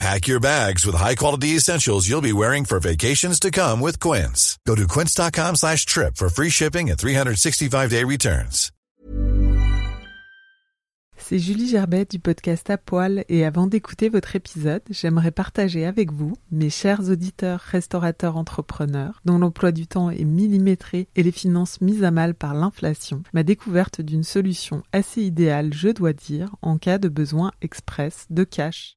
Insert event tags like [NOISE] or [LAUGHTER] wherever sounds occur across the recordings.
Pack your bags with high-quality essentials you'll be wearing for vacations to come with Quince. Go to quince.com slash trip for free shipping and 365-day returns. C'est Julie Gerbet du podcast À Poil et avant d'écouter votre épisode, j'aimerais partager avec vous, mes chers auditeurs, restaurateurs, entrepreneurs, dont l'emploi du temps est millimétré et les finances mises à mal par l'inflation, ma découverte d'une solution assez idéale, je dois dire, en cas de besoin express de cash.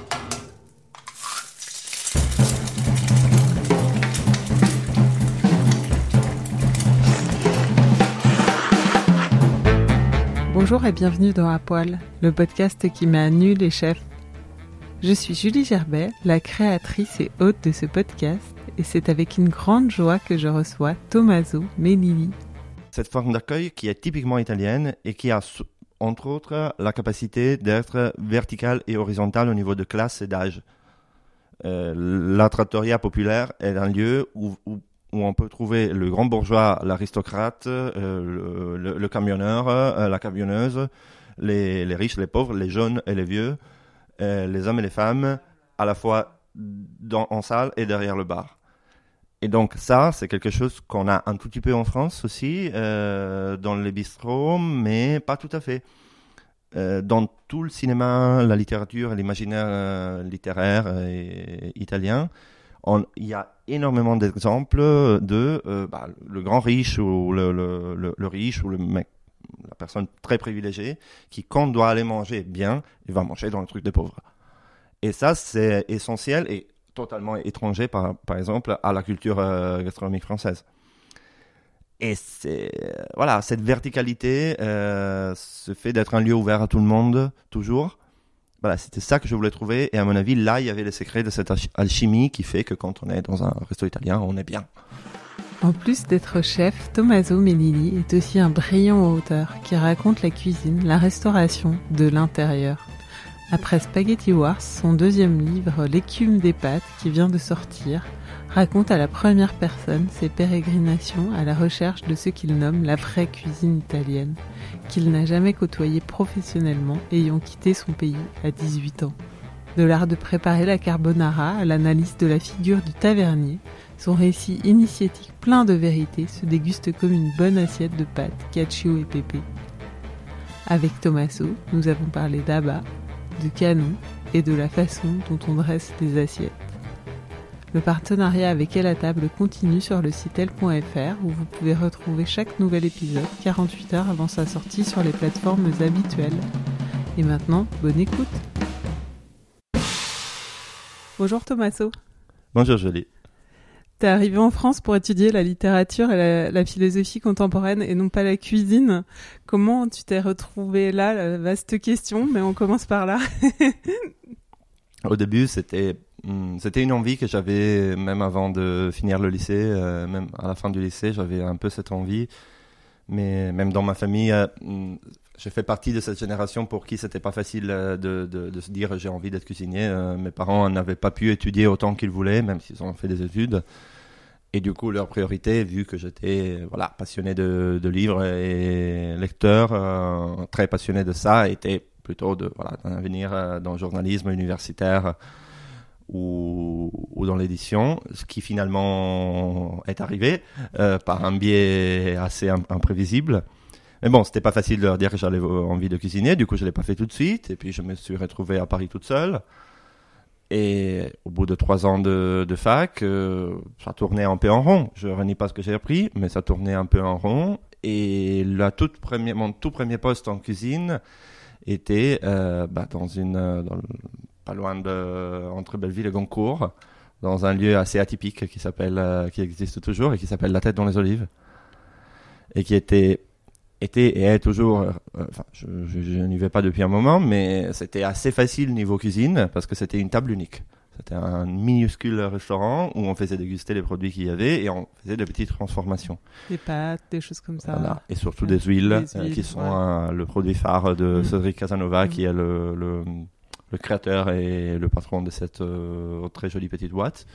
Bonjour et bienvenue dans À Poil, le podcast qui met à nu les chefs. Je suis Julie Gerbet, la créatrice et hôte de ce podcast, et c'est avec une grande joie que je reçois Tommaso Melilli. Cette forme d'accueil qui est typiquement italienne et qui a entre autres la capacité d'être verticale et horizontale au niveau de classe et d'âge. Euh, la trattoria populaire est un lieu où où on peut trouver le grand bourgeois, l'aristocrate, euh, le, camionneur, euh, la camionneuse, les, riches, les pauvres, les jeunes et les vieux, euh, les hommes et les femmes, à la fois en salle et derrière le bar. Et donc ça, c'est quelque chose qu'on a un tout petit peu en France aussi, dans les bistrots, mais pas tout à fait. Dans tout le cinéma, la littérature, l'imaginaire littéraire italien, il y a énormément d'exemples de euh, bah, le grand riche ou le, le, riche ou le mec, la personne très privilégiée qui, quand doit aller manger bien, il va manger dans le truc des pauvres. Et ça, c'est essentiel et totalement étranger, par, par exemple, à la culture euh, gastronomique française. Et voilà, cette verticalité, euh, ce fait d'être un lieu ouvert à tout le monde, toujours, voilà, c'était ça que je voulais trouver. Et à mon avis, là, il y avait les secrets de cette alchimie qui fait que quand on est dans un resto italien, on est bien. En plus d'être chef, Tommaso Melilli est aussi un brillant auteur qui raconte la cuisine, la restauration de l'intérieur. Après Spaghetti Wars, son deuxième livre, L'écume des pâtes, qui vient de sortir, raconte à la première personne ses pérégrinations à la recherche de ce qu'il nomme la vraie cuisine italienne, qu'il n'a jamais côtoyé professionnellement, ayant quitté son pays à 18 ans. De l'art de préparer la carbonara à l'analyse de la figure du tavernier, son récit initiatique plein de vérité se déguste comme une bonne assiette de pâtes, cacio et pépé. Avec Tommaso, nous avons parlé d'abat, de canon et de la façon dont on dresse des assiettes. Le partenariat avec Elle à table continue sur le site elle.fr où vous pouvez retrouver chaque nouvel épisode 48 heures avant sa sortie sur les plateformes habituelles. Et maintenant, bonne écoute. Bonjour Tommaso. Bonjour Jolie. T'es arrivé en France pour étudier la littérature et la, la, philosophie contemporaine et non pas la cuisine. Comment tu t'es retrouvé là? Vaste question, mais on commence par là. [LAUGHS] Au début, c'était Hmm, c'était une envie que j'avais même avant de finir le lycée, euh, même à la fin du lycée, j'avais un peu cette envie. Mais même dans ma famille, euh, hmm, je fais partie de cette génération pour qui c'était pas facile euh, de, de, se dire j'ai envie d'être cuisinier. mes parents n'avaient pas pu étudier autant qu'ils voulaient, même s'ils ont fait des études. Et du coup, leur priorité, vu que j'étais voilà passionné de, de livres et lecteur, très passionné de ça, était plutôt de voilà d'un avenir dans le journalisme universitaire ou, ou dans l'édition, ce qui finalement est arrivé euh, par un biais assez imprévisible. Mais bon, c'était pas facile de leur dire que j'avais envie de cuisiner, du coup je l'ai pas fait tout de suite, et puis je me suis retrouvé à Paris toute seule. Et au bout de trois ans de, de fac, euh, ça tournait un peu en rond. Je renie pas ce que j'ai appris, mais ça tournait un peu en rond. Et la toute première, mon tout premier poste en cuisine était euh, bah, dans une, euh, pas loin de, entre Belleville et Goncourt, dans un lieu assez atypique qui s'appelle, euh, qui existe toujours et qui s'appelle La Tête dans les Olives, et qui était, était et est toujours, enfin, je, je n'y vais pas depuis un moment, mais c'était assez facile niveau cuisine parce que c'était une table unique. C'était un minuscule restaurant où on faisait déguster les produits qu'il y avait et on faisait des petites transformations. Des pâtes, des choses comme ça. Voilà. Et surtout Ouais. des huiles, Des euh, huiles, qui sont ouais. euh, le produit phare de Mm. Cédric Casanova, Mm. qui est le, le, le créateur et le patron de cette euh, très jolie petite boîte.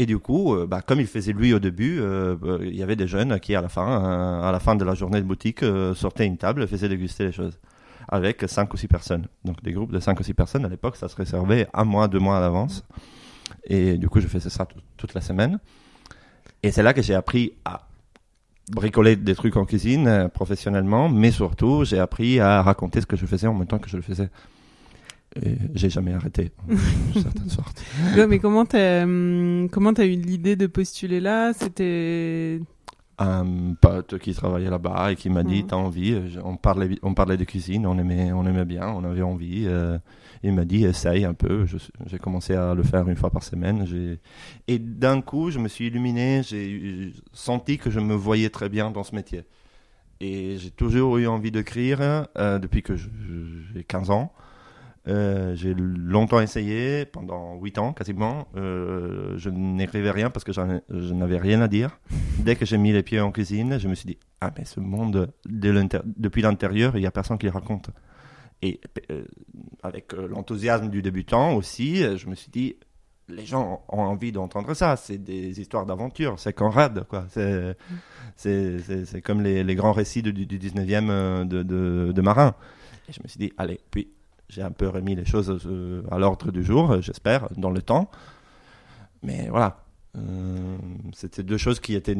Et du coup, euh, bah, comme il faisait lui au début, euh, il y avait des jeunes qui, à la fin, à la fin de la journée de boutique, sortaient une table et faisaient déguster les choses. Avec cinq ou six personnes. Donc des groupes de cinq ou six personnes, à l'époque, ça se réservait un mois, deux mois à l'avance. Et du coup, je faisais ça tout- toute la semaine. Et c'est là que j'ai appris à bricoler des trucs en cuisine euh, professionnellement, mais surtout, j'ai appris à raconter ce que je faisais en même temps que je le faisais. Et j'ai jamais arrêté, d'une [LAUGHS] certaine sorte. Ouais, mais comment t'as hum, comment t'as eu l'idée de postuler là? C'était Un pote qui travaillait là-bas et qui m'a dit Mhm. T'as envie euh, on parlait, on parlait de cuisine, on aimait, on aimait bien, on avait envie. euh, il m'a dit Essaye un peu. J'ai commencé à le faire une fois par semaine. Et d'un coup, je me suis illuminé. J'ai senti que je me voyais très bien dans ce métier. Et j'ai toujours eu envie d'écrire euh, depuis que j'ai 15 ans. Euh, j'ai longtemps essayé, pendant 8 ans quasiment. Euh, je n'écrivais rien parce que je n'avais rien à dire. Dès que j'ai mis les pieds en cuisine, je me suis dit Ah, mais ce monde, depuis l'intérieur, il n'y a personne qui le raconte. Et euh, avec l'enthousiasme du débutant aussi, je me suis dit Les gens ont envie d'entendre ça. C'est des histoires d'aventure, c'est Conrad, quoi. C'est comme les, grands récits du, du 19e euh, de, de, de marins. Et je me suis dit Allez, puis j'ai un peu remis les choses euh, à l'ordre du jour, euh, j'espère, dans le temps. Mais voilà, euh, c'était deux choses qui étaient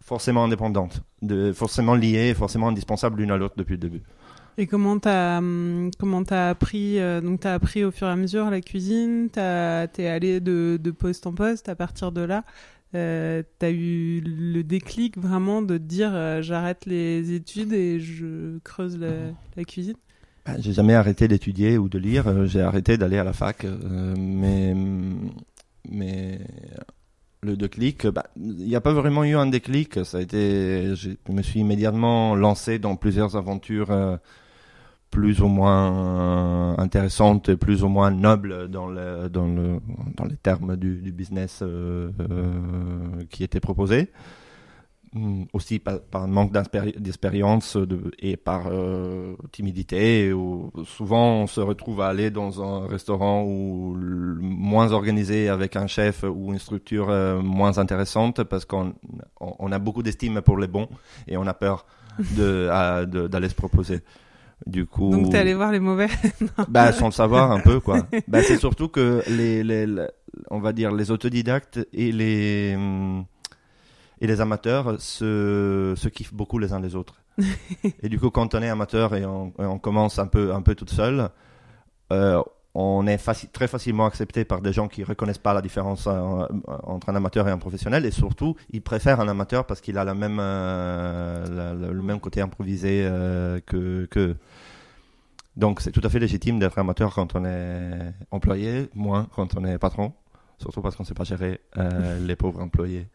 forcément indépendantes, de, forcément liées, forcément indispensables l'une à l'autre depuis le début. et comment t'as hum, comment t'as appris donc t'as appris au fur et à mesure la cuisine t'es allé de, poste en poste à partir de là euh, t'as eu le déclic vraiment de dire j'arrête les études et je creuse la, cuisine? J'ai jamais arrêté d'étudier ou de lire, euh, j'ai arrêté d'aller à la fac, euh, mais, mais le déclic, bah, il n'y a pas vraiment eu un déclic, ça a été, je me suis immédiatement lancé dans plusieurs aventures euh, plus ou moins intéressantes, et plus ou moins nobles dans, le, dans, le, dans les termes du, du business qui était proposé. Mm, aussi par, par manque d'expérience de- et par euh, timidité. Où souvent, on se retrouve à aller dans un restaurant où, moins organisé avec un chef ou une structure euh, moins intéressante parce qu'on on, a beaucoup d'estime pour les bons et on a peur de- [LAUGHS] à- de- d'aller se proposer. Du coup, donc t'es allé voir les mauvais? [LAUGHS] Bah, sans le savoir un peu quoi. [LAUGHS] bah, c'est surtout que les, les, les- on va dire les autodidactes et les hum, et les amateurs se, se kiffent beaucoup les uns les autres. [LAUGHS] et du coup, quand on est amateur et on, commence un peu un peu toute seule, euh, on est faci- très facilement accepté par des gens qui reconnaissent pas la différence euh, entre un amateur et un professionnel. Et surtout ils préfèrent un amateur parce qu'il a la même euh, la- la- le même côté improvisé euh, que que donc c'est tout à fait légitime d'être amateur quand on est employé, moins quand on est patron, surtout parce qu'on ne sait pas gérer euh, [LAUGHS] les pauvres employés.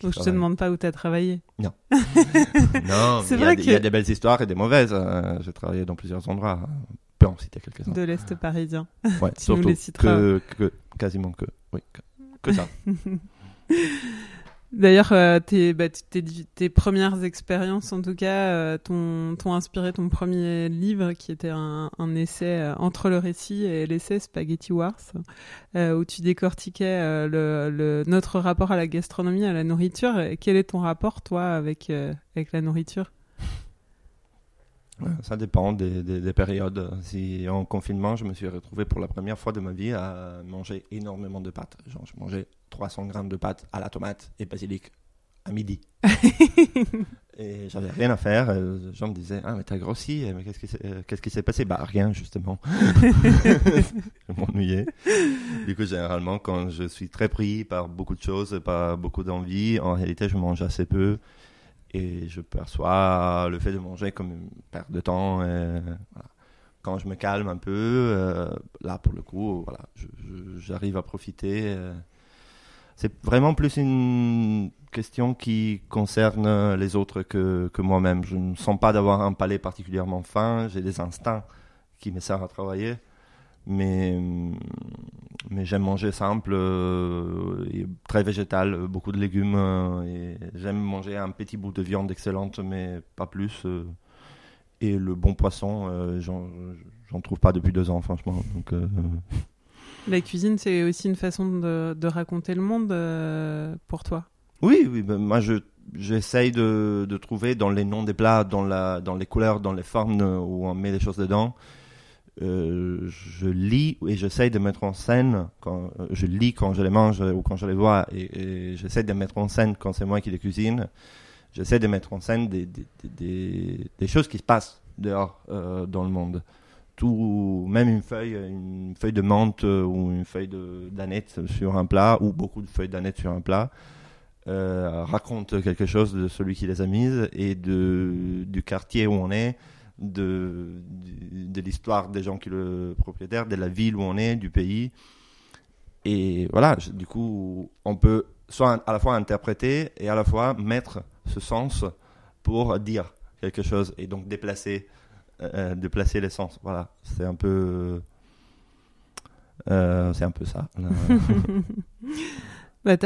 donc je te travaillent. demande pas où t'as travaillé Non, [LAUGHS] C'est il y, y a des belles histoires et des mauvaises. euh, J'ai travaillé dans plusieurs endroits. On peut en citer quelques-uns. de l'est parisien Ouais, [LAUGHS] tu nous les citeras. que, que- quasiment que, oui, que, que ça. D'ailleurs, euh, tes, bah, tes, premières expériences, en tout cas, euh, t'ont inspiré ton premier livre, qui était un, essai euh, entre le récit et l'essai Spaghetti Wars, où tu décortiquais notre rapport à la gastronomie, à la nourriture. Quel est ton rapport, toi, avec, la nourriture? Ça dépend des, des- des périodes. Si en confinement, je me suis retrouvé pour la première fois de ma vie à manger énormément de pâtes. Genre, je mangeais 300 grammes de pâtes à la tomate et basilic à midi. [LAUGHS] et j'avais rien à faire. Les gens me disaient Ah, mais t'as grossi, mais qu'est-ce qui s'est euh, qu'est-ce qui s'est passé Bah, rien, justement. [LAUGHS] je m'ennuyais. Du coup, généralement, quand je suis très pris par beaucoup de choses, par beaucoup d'envie, en réalité, je mange assez peu. Et je perçois le fait de manger comme une perte de temps. voilà. quand je me calme un peu, euh, là pour le coup, voilà, j'arrive à profiter. Euh. c'est vraiment plus une question qui concerne les autres que, que moi-même. Je ne sens pas d'avoir un palais particulièrement fin, j'ai des instincts qui me servent à travailler. Mais, mais j'aime manger simple, euh, et très végétal, beaucoup de légumes. et j'aime manger un petit bout de viande excellente, mais pas plus. Et le bon poisson, euh, j'en trouve pas depuis deux ans, franchement. Donc, euh, La cuisine, c'est aussi une façon de, de raconter le monde euh, pour toi? Oui, oui ben, moi je, j'essaye de, de, trouver dans les noms des plats, dans, la, dans les couleurs, dans les formes où on met les choses dedans. Je lis et j'essaye de mettre en scène, quand, je lis quand je les mange ou quand je les vois, et, et j'essaye de mettre en scène quand c'est moi qui les cuisine j'essaie de mettre en scène des, choses qui se passent dehors euh, dans le monde. Tout, même une feuille, une feuille de menthe euh, ou une feuille d'aneth sur un plat, ou beaucoup de feuilles d'aneth sur un plat, euh, raconte quelque chose de celui qui les a mises et du quartier où on est, de, de, l'histoire des gens qui le propriétaire, de la ville où on est, du pays. Et voilà, du coup, on peut soit à la fois interpréter et à la fois mettre ce sens pour dire quelque chose et donc déplacer, euh, déplacer les sens. Voilà, c'est un peu, euh, c'est un peu ça. [LAUGHS] [LAUGHS] bah,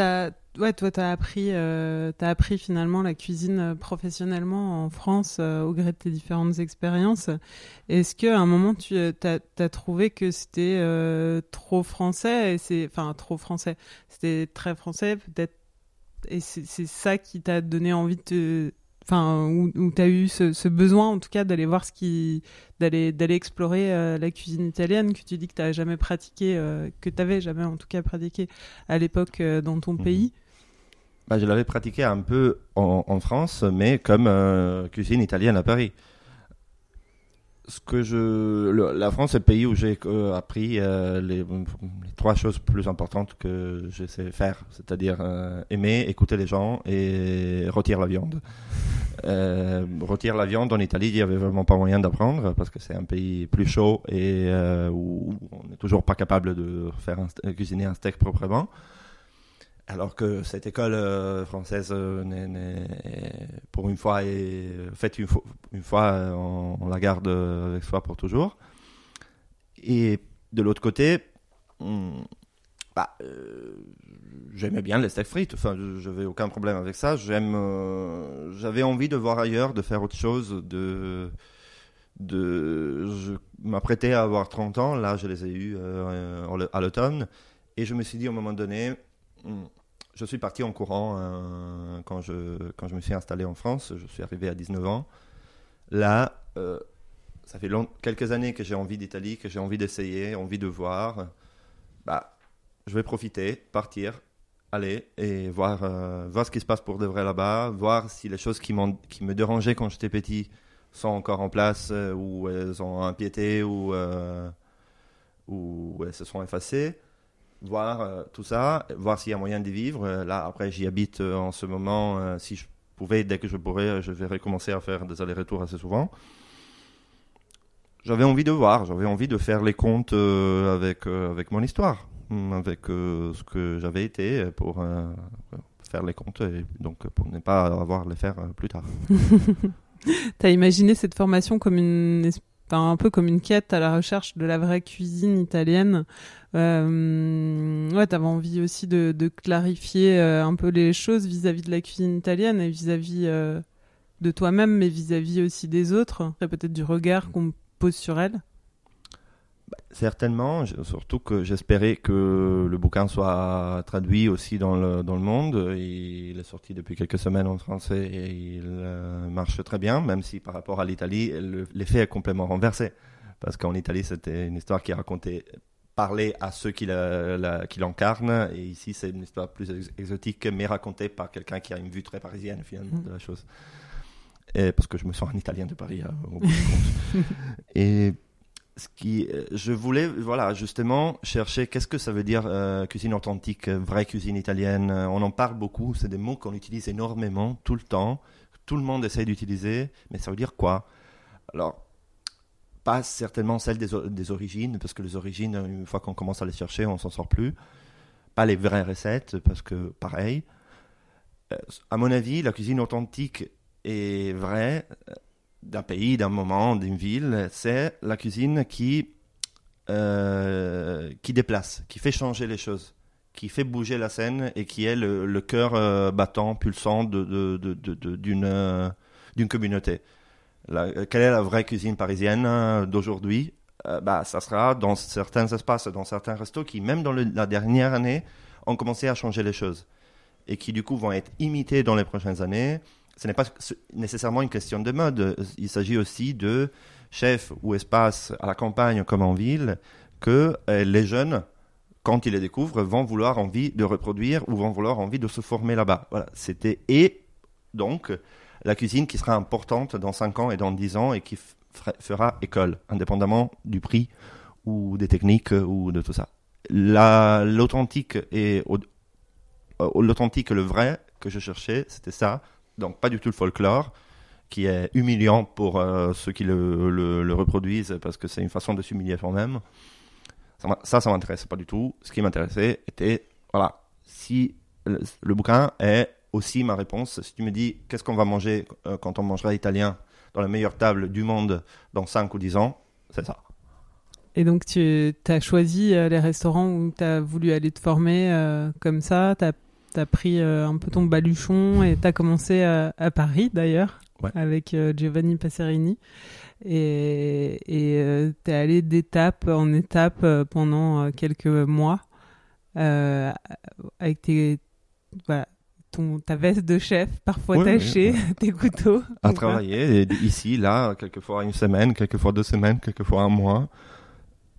ouais, toi, tu as appris, euh, as appris finalement la cuisine professionnellement en France au gré de tes différentes expériences. Est-ce qu'à un moment, tu as, trouvé que c'était trop français et Enfin, trop français. C'était très français, peut-être et c'est ça qui t'a donné envie de te enfin où, tu as eu ce, besoin en tout cas d'aller voir ce qui d'aller d'aller explorer euh, la cuisine italienne que tu dis que tu jamais pratiqué euh, que tu avais jamais en tout cas pratiqué à l'époque euh, dans ton mhm. pays? Bah, je l'avais pratiqué un peu en, en France mais comme cuisine italienne à Paris ce que je, la France est le pays où j'ai euh, appris euh, les, trois choses plus importantes que je sais faire, c'est-à-dire euh, aimer, écouter les gens et rôtir la viande. rôtir la viande en Italie, il n'y avait vraiment pas moyen d'apprendre parce que c'est un pays plus chaud et où, on n'est toujours pas capable de faire cuisiner un steak proprement. Alors que cette école euh, française, euh, pour une fois, est faite une, fois, euh, on, la garde avec soi pour toujours. Et de l'autre côté, hmm, bah, j'aimais bien les steaks frites. Enfin, je n'avais aucun problème avec ça. J'aime, j'avais envie de voir ailleurs, de faire autre chose, de, de, je m'apprêtais à avoir 30 ans. Là, je les ai eus à l'automne. Et je me suis dit, un moment donné, je suis parti en courant euh, quand, je, me suis installé en France. Je suis arrivé à 19 ans. Là, euh, ça fait quelques années que j'ai envie d'Italie, que j'ai envie d'essayer, envie de voir. Bah, je vais profiter, partir, aller et voir, euh, voir ce qui se passe pour de vrai là-bas, voir si les choses qui, me dérangeaient quand j'étais petit sont encore en place ou elles ont empiété ou, ou elles se sont effacées voir euh, tout ça, voir s'il y a moyen d'y vivre. Euh, là, après, j'y habite euh, en ce moment. si je pouvais, dès que je pourrais, je vais recommencer à faire des allers-retours assez souvent. J'avais envie de voir, j'avais envie de faire les comptes avec, avec mon histoire, hum, avec ce que j'avais été pour faire les comptes et donc pour ne pas avoir les faire plus tard. [LAUGHS] Tu as imaginé cette formation comme une un peu comme une quête à la recherche de la vraie cuisine italienne. Euh, ouais, t'avais envie aussi de, clarifier euh, un peu les choses vis-à-vis de la cuisine italienne et vis-à-vis euh, de toi-même, mais vis-à-vis aussi des autres, et peut-être du regard qu'on pose sur elle. Bah, certainement, surtout que j'espérais que le bouquin soit traduit aussi dans le, dans le monde. Il est sorti depuis quelques semaines en français et il euh, marche très bien, même si par rapport à l'Italie, l'effet est complètement renversé. Parce qu'en Italie, c'était une histoire qui racontait parler à ceux qui l'encarnent, et ici, c'est une histoire plus exotique, mais racontée par quelqu'un qui a une vue très parisienne, finalement, de la chose. Et parce que je me sens un Italien de Paris, hein, au bout du compte. [LAUGHS] et ce qui, euh, je voulais, voilà, justement, chercher qu'est-ce que ça veut dire euh, cuisine authentique, euh, vraie cuisine italienne. On en parle beaucoup, c'est des mots qu'on utilise énormément, tout le temps. Tout le monde essaye d'utiliser, mais ça veut dire quoi? Alors, pas certainement celle des, des origines, parce que les origines, une fois qu'on commence à les chercher, on s'en sort plus. Pas les vraies recettes, parce que pareil. Euh, à mon avis, la cuisine authentique et vraie d'un pays, d'un moment, d'une ville, c'est la cuisine qui, euh, qui déplace, qui fait changer les choses, qui fait bouger la scène et qui est le, cœur euh, battant, pulsant de, de- de- de- d'une euh, d'une communauté. Quelle est la vraie cuisine parisienne d'aujourd'hui? Bah, Ça sera dans certains espaces, dans certains restos qui, même dans la dernière année, ont commencé à changer les choses et qui, du coup, vont être imités dans les prochaines années. Ce n'est pas nécessairement une question de mode. Il s'agit aussi de chefs ou espaces à la campagne comme en ville que euh, les jeunes, quand ils les découvrent, vont vouloir envie de reproduire ou vont vouloir envie de se former là-bas. Voilà, c'était et donc la cuisine qui sera importante dans 5 ans et dans 10 ans et qui fera- école, indépendamment du prix ou des techniques euh, ou de tout ça. La- L'authentique et euh, l'authentique, le vrai que je cherchais, c'était ça. Donc pas du tout le folklore qui est humiliant pour euh, ceux qui le, reproduisent parce que c'est une façon de s'humilier soi-même. Ça, ça, m'intéresse pas du tout. Ce qui m'intéressait était, voilà, si le, bouquin est aussi ma réponse. Si tu me dis qu'est-ce qu'on va manger euh, quand on mangera italien dans la meilleure table du monde dans 5 ou 10 ans, c'est ça. Et donc, tu as choisi euh, les restaurants où tu as voulu aller te former comme ça. Pris euh, un peu ton baluchon et tu as commencé à, à Paris, d'ailleurs, Ouais. avec euh, Giovanni Passerini. Et tu es allé d'étape en étape euh, pendant euh, quelques mois euh, avec tes, voilà, ton, ta veste de chef, parfois Oui, oui, tachée, [LAUGHS] tes couteaux. À travailler ici, là, quelquefois une semaine, quelquefois deux semaines, quelquefois un mois.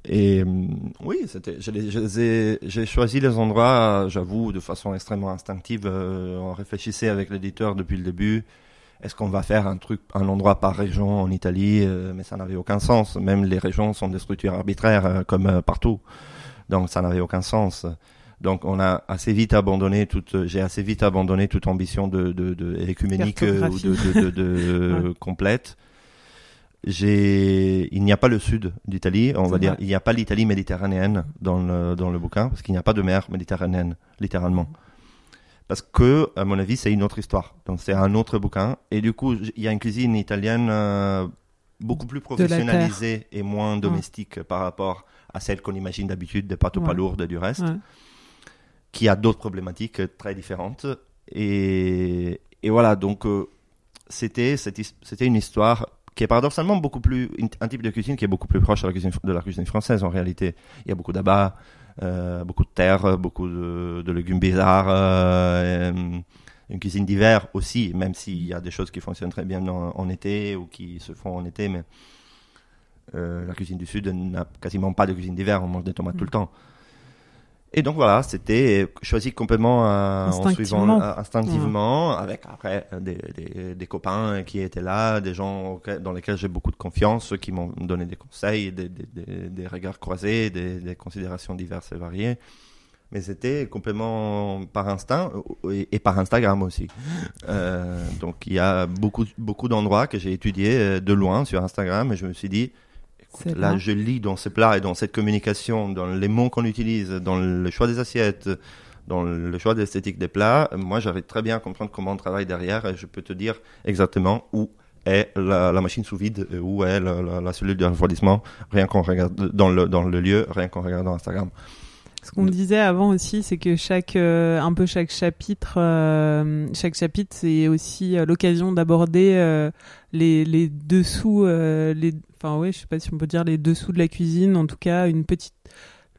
Et hum, oui, c'était, j'ai choisi les endroits, euh, j'avoue, de façon extrêmement instinctive. euh, on réfléchissait avec l'éditeur depuis le début. Est-ce qu'on va faire un truc, un endroit par région en Italie euh, Mais ça n'avait aucun sens. Même les régions sont des structures arbitraires, euh, comme euh, partout. Donc ça n'avait aucun sens. Donc on a assez vite abandonné toute, j'ai assez vite abandonné toute ambition de, de, de écuménique euh, ou de, de, de, de- [LAUGHS] complète. J'ai, il n'y a pas le sud d'Italie, on va dire, vrai. il n'y a pas l'Italie méditerranéenne dans le, dans le bouquin, parce qu'il n'y a pas de mer méditerranéenne, littéralement. Parce que, à mon avis, c'est une autre histoire. Donc c'est un autre bouquin. Et du coup, il y a une cuisine italienne euh, beaucoup plus professionnalisée et moins domestique par rapport à celle qu'on imagine d'habitude, des pâtes aux Ouais. pas lourdes du reste Ouais. qui a d'autres problématiques euh, très différentes. Et, et voilà, donc euh, c'était c'était une histoire qui est paradoxalement beaucoup plus un type de cuisine qui est beaucoup plus proche de la cuisine, de la cuisine française en réalité. Il y a beaucoup d'abats, euh, beaucoup de terre, beaucoup de, de légumes bizarres, euh, une cuisine d'hiver aussi, même s'il y a des choses qui fonctionnent très bien en, en été ou qui se font en été, mais euh, la cuisine du Sud n'a quasiment pas de cuisine d'hiver, on mange des tomates tout le temps. Et donc voilà, c'était choisi complètement euh, en Instinctivement. suivant euh, instinctivement, avec après euh, des, des, des copains qui étaient là, des gens dans lesquels j'ai beaucoup de confiance, qui m'ont donné des conseils, des, regards croisés, des, considérations diverses et variées. Mais c'était complètement par instinct euh, et, et par Instagram aussi. Euh, donc il y a beaucoup, beaucoup d'endroits que j'ai étudiés euh, de loin sur Instagram et je me suis dit, là je lis dans ces plats et dans cette communication, dans les mots qu'on utilise, dans le choix des assiettes, dans le choix de l'esthétique des plats, moi j'arrive très bien à comprendre comment on travaille derrière et je peux te dire exactement où est la, la machine sous vide, et où est la, la, la cellule de refroidissement, rien qu'on regarde dans le, dans le lieu, rien qu'on regarde dans Instagram. Ce qu'on disait avant aussi, c'est que chaque, euh, un peu chaque chapitre, euh, chaque chapitre, c'est aussi euh, l'occasion d'aborder euh, les, les dessous, euh, les, enfin ouais, je sais pas si on peut dire les dessous de la cuisine, en tout cas une petite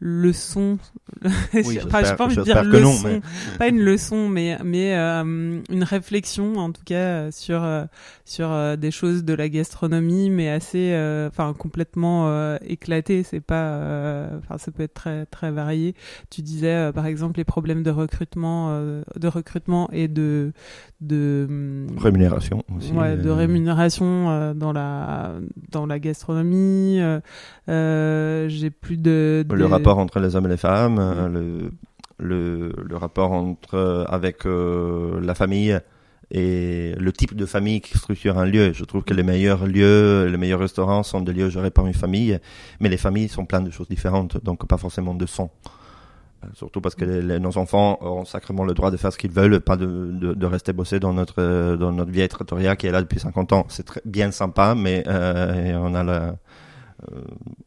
leçon. [LAUGHS] Oui, enfin, j'ai pas envie de dire que non, leçon, mais- pas une leçon, mais mais euh, une réflexion en tout cas euh, sur euh, sur euh, des choses de la gastronomie, mais assez, euh, enfin complètement euh, éclatées. C'est pas, euh, enfin ça peut être très très varié. Tu disais euh, par exemple les problèmes de recrutement, euh, de recrutement et de de hum, Rémunération aussi. Ouais, de rémunération euh, dans la dans la gastronomie. euh, euh, J'ai plus de, Le de- rapport entre les hommes et les femmes, euh, le, le, le rapport entre, avec euh, la famille et le type de famille qui structure un lieu. Je trouve que les meilleurs lieux, les meilleurs restaurants sont des lieux gérés par une famille, mais les familles sont plein de choses différentes, donc pas forcément de son. Euh, surtout parce que les- nos enfants ont sacrément le droit de faire ce qu'ils veulent, pas de, de, de rester bosser dans notre euh, dans notre vieille trattoria qui est là depuis 50 ans. C'est très bien sympa, mais euh, on a la,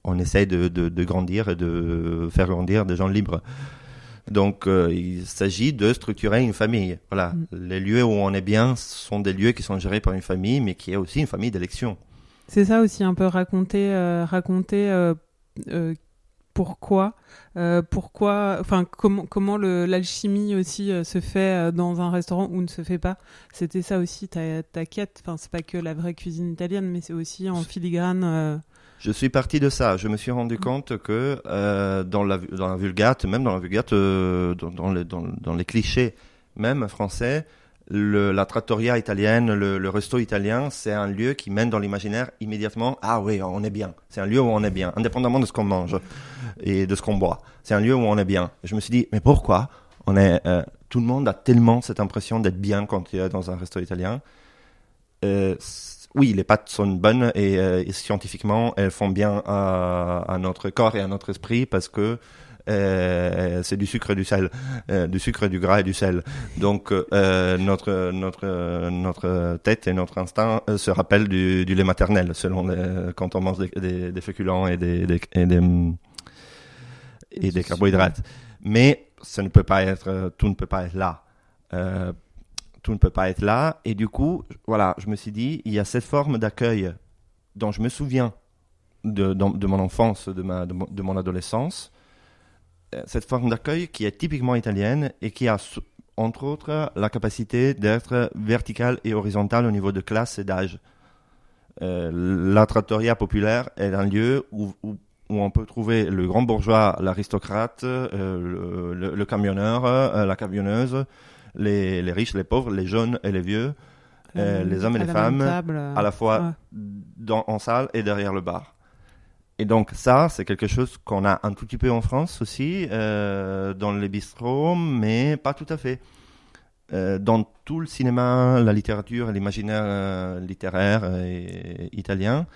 on essaye de, de, de grandir et de faire grandir des gens libres. Donc, euh, il s'agit de structurer une famille. Voilà, Mm. les lieux où on est bien sont des lieux qui sont gérés par une famille, mais qui est aussi une famille d'élection. C'est ça aussi un peu raconter, euh, raconter euh, euh, pourquoi, euh, pourquoi, enfin comment l'alchimie aussi euh, se fait euh, dans un restaurant ou ne se fait pas. C'était ça aussi ta, ta quête. Enfin c'est pas que la vraie cuisine italienne, mais c'est aussi en filigrane. Je suis parti de ça. Je me suis rendu compte que euh, dans, la, dans la vulgate, même dans la vulgate, euh, dans, dans, les, dans, dans les clichés même français, le, la trattoria italienne, le, le resto italien, c'est un lieu qui mène dans l'imaginaire immédiatement. Ah oui, on est bien. C'est un lieu où on est bien, indépendamment de ce qu'on mange et de ce qu'on boit. C'est un lieu où on est bien. Je me suis dit, mais pourquoi on est euh, Tout le monde a tellement cette impression d'être bien quand il est dans un resto italien? Euh, oui, les pâtes sont bonnes et, euh, et scientifiquement, elles font bien à, à notre corps et à notre esprit parce que euh, c'est du sucre et du sel, euh, du sucre, du gras et du sel. Donc euh, notre notre notre tête et notre instinct se rappellent du, du lait maternel selon les, quand on mange des, des, des féculents et des, des, et des et des carbohydrates. Mais ça ne peut pas être, tout ne peut pas être là. Tout ne peut pas être là. Et du coup, voilà, je me suis dit, il y a cette forme d'accueil dont je me souviens de, mon enfance, de, ma, de, mon, de mon adolescence. Euh, Cette forme d'accueil qui est typiquement italienne et qui a, entre autres, la capacité d'être verticale et horizontale au niveau de classe et d'âge. Euh, la trattoria populaire est un lieu où, où on peut trouver le grand bourgeois, l'aristocrate, euh, le, camionneur, la camionneuse, les, les riches, les pauvres, les jeunes et les vieux, euh, les hommes et les femmes, table, euh, à la fois ouais. dans, en salle et derrière le bar. Et donc ça, c'est quelque chose qu'on a un tout petit peu en France aussi, euh, dans les bistrots, mais pas tout à fait. Euh, dans tout le cinéma, la littérature l'imaginaire euh, littéraire et italien,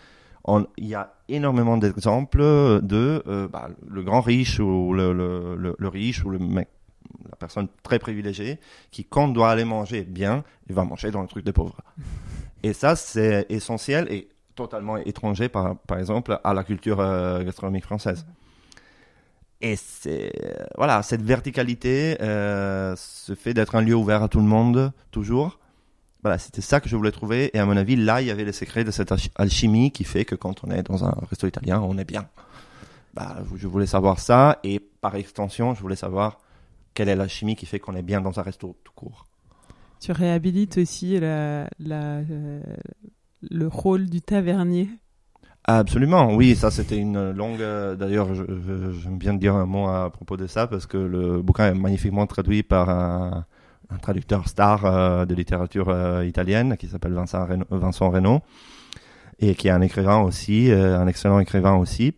il y a énormément d'exemples de euh, bah, le grand riche ou le, le, le- le riche ou le mec, la personne très privilégiée qui, quand doit aller manger bien, il va manger dans le truc des pauvres. [LAUGHS] Et ça, c'est essentiel et totalement étranger, par, par exemple, à la culture euh, gastronomique française. Et c'est voilà, cette verticalité, euh, ce fait d'être un lieu ouvert à tout le monde, toujours. Voilà, c'était ça que je voulais trouver. Et à mon avis, là, il y avait les secrets de cette alchi- alchimie qui fait que quand on est dans un resto italien, on est bien. Bah, je voulais savoir ça. Et par extension, je voulais savoir quelle est l'alchimie qui fait qu'on est bien dans un resto tout court? Tu réhabilites aussi la, la, euh, le rôle du tavernier. Absolument, oui, ça c'était une longue. euh, D'ailleurs, j'aime bien dire un mot à propos de ça parce que le bouquin est magnifiquement traduit par un, un traducteur star euh, de littérature euh, italienne qui s'appelle Vincent Reno, Vincent Reno et qui est un écrivain aussi, un excellent écrivain aussi,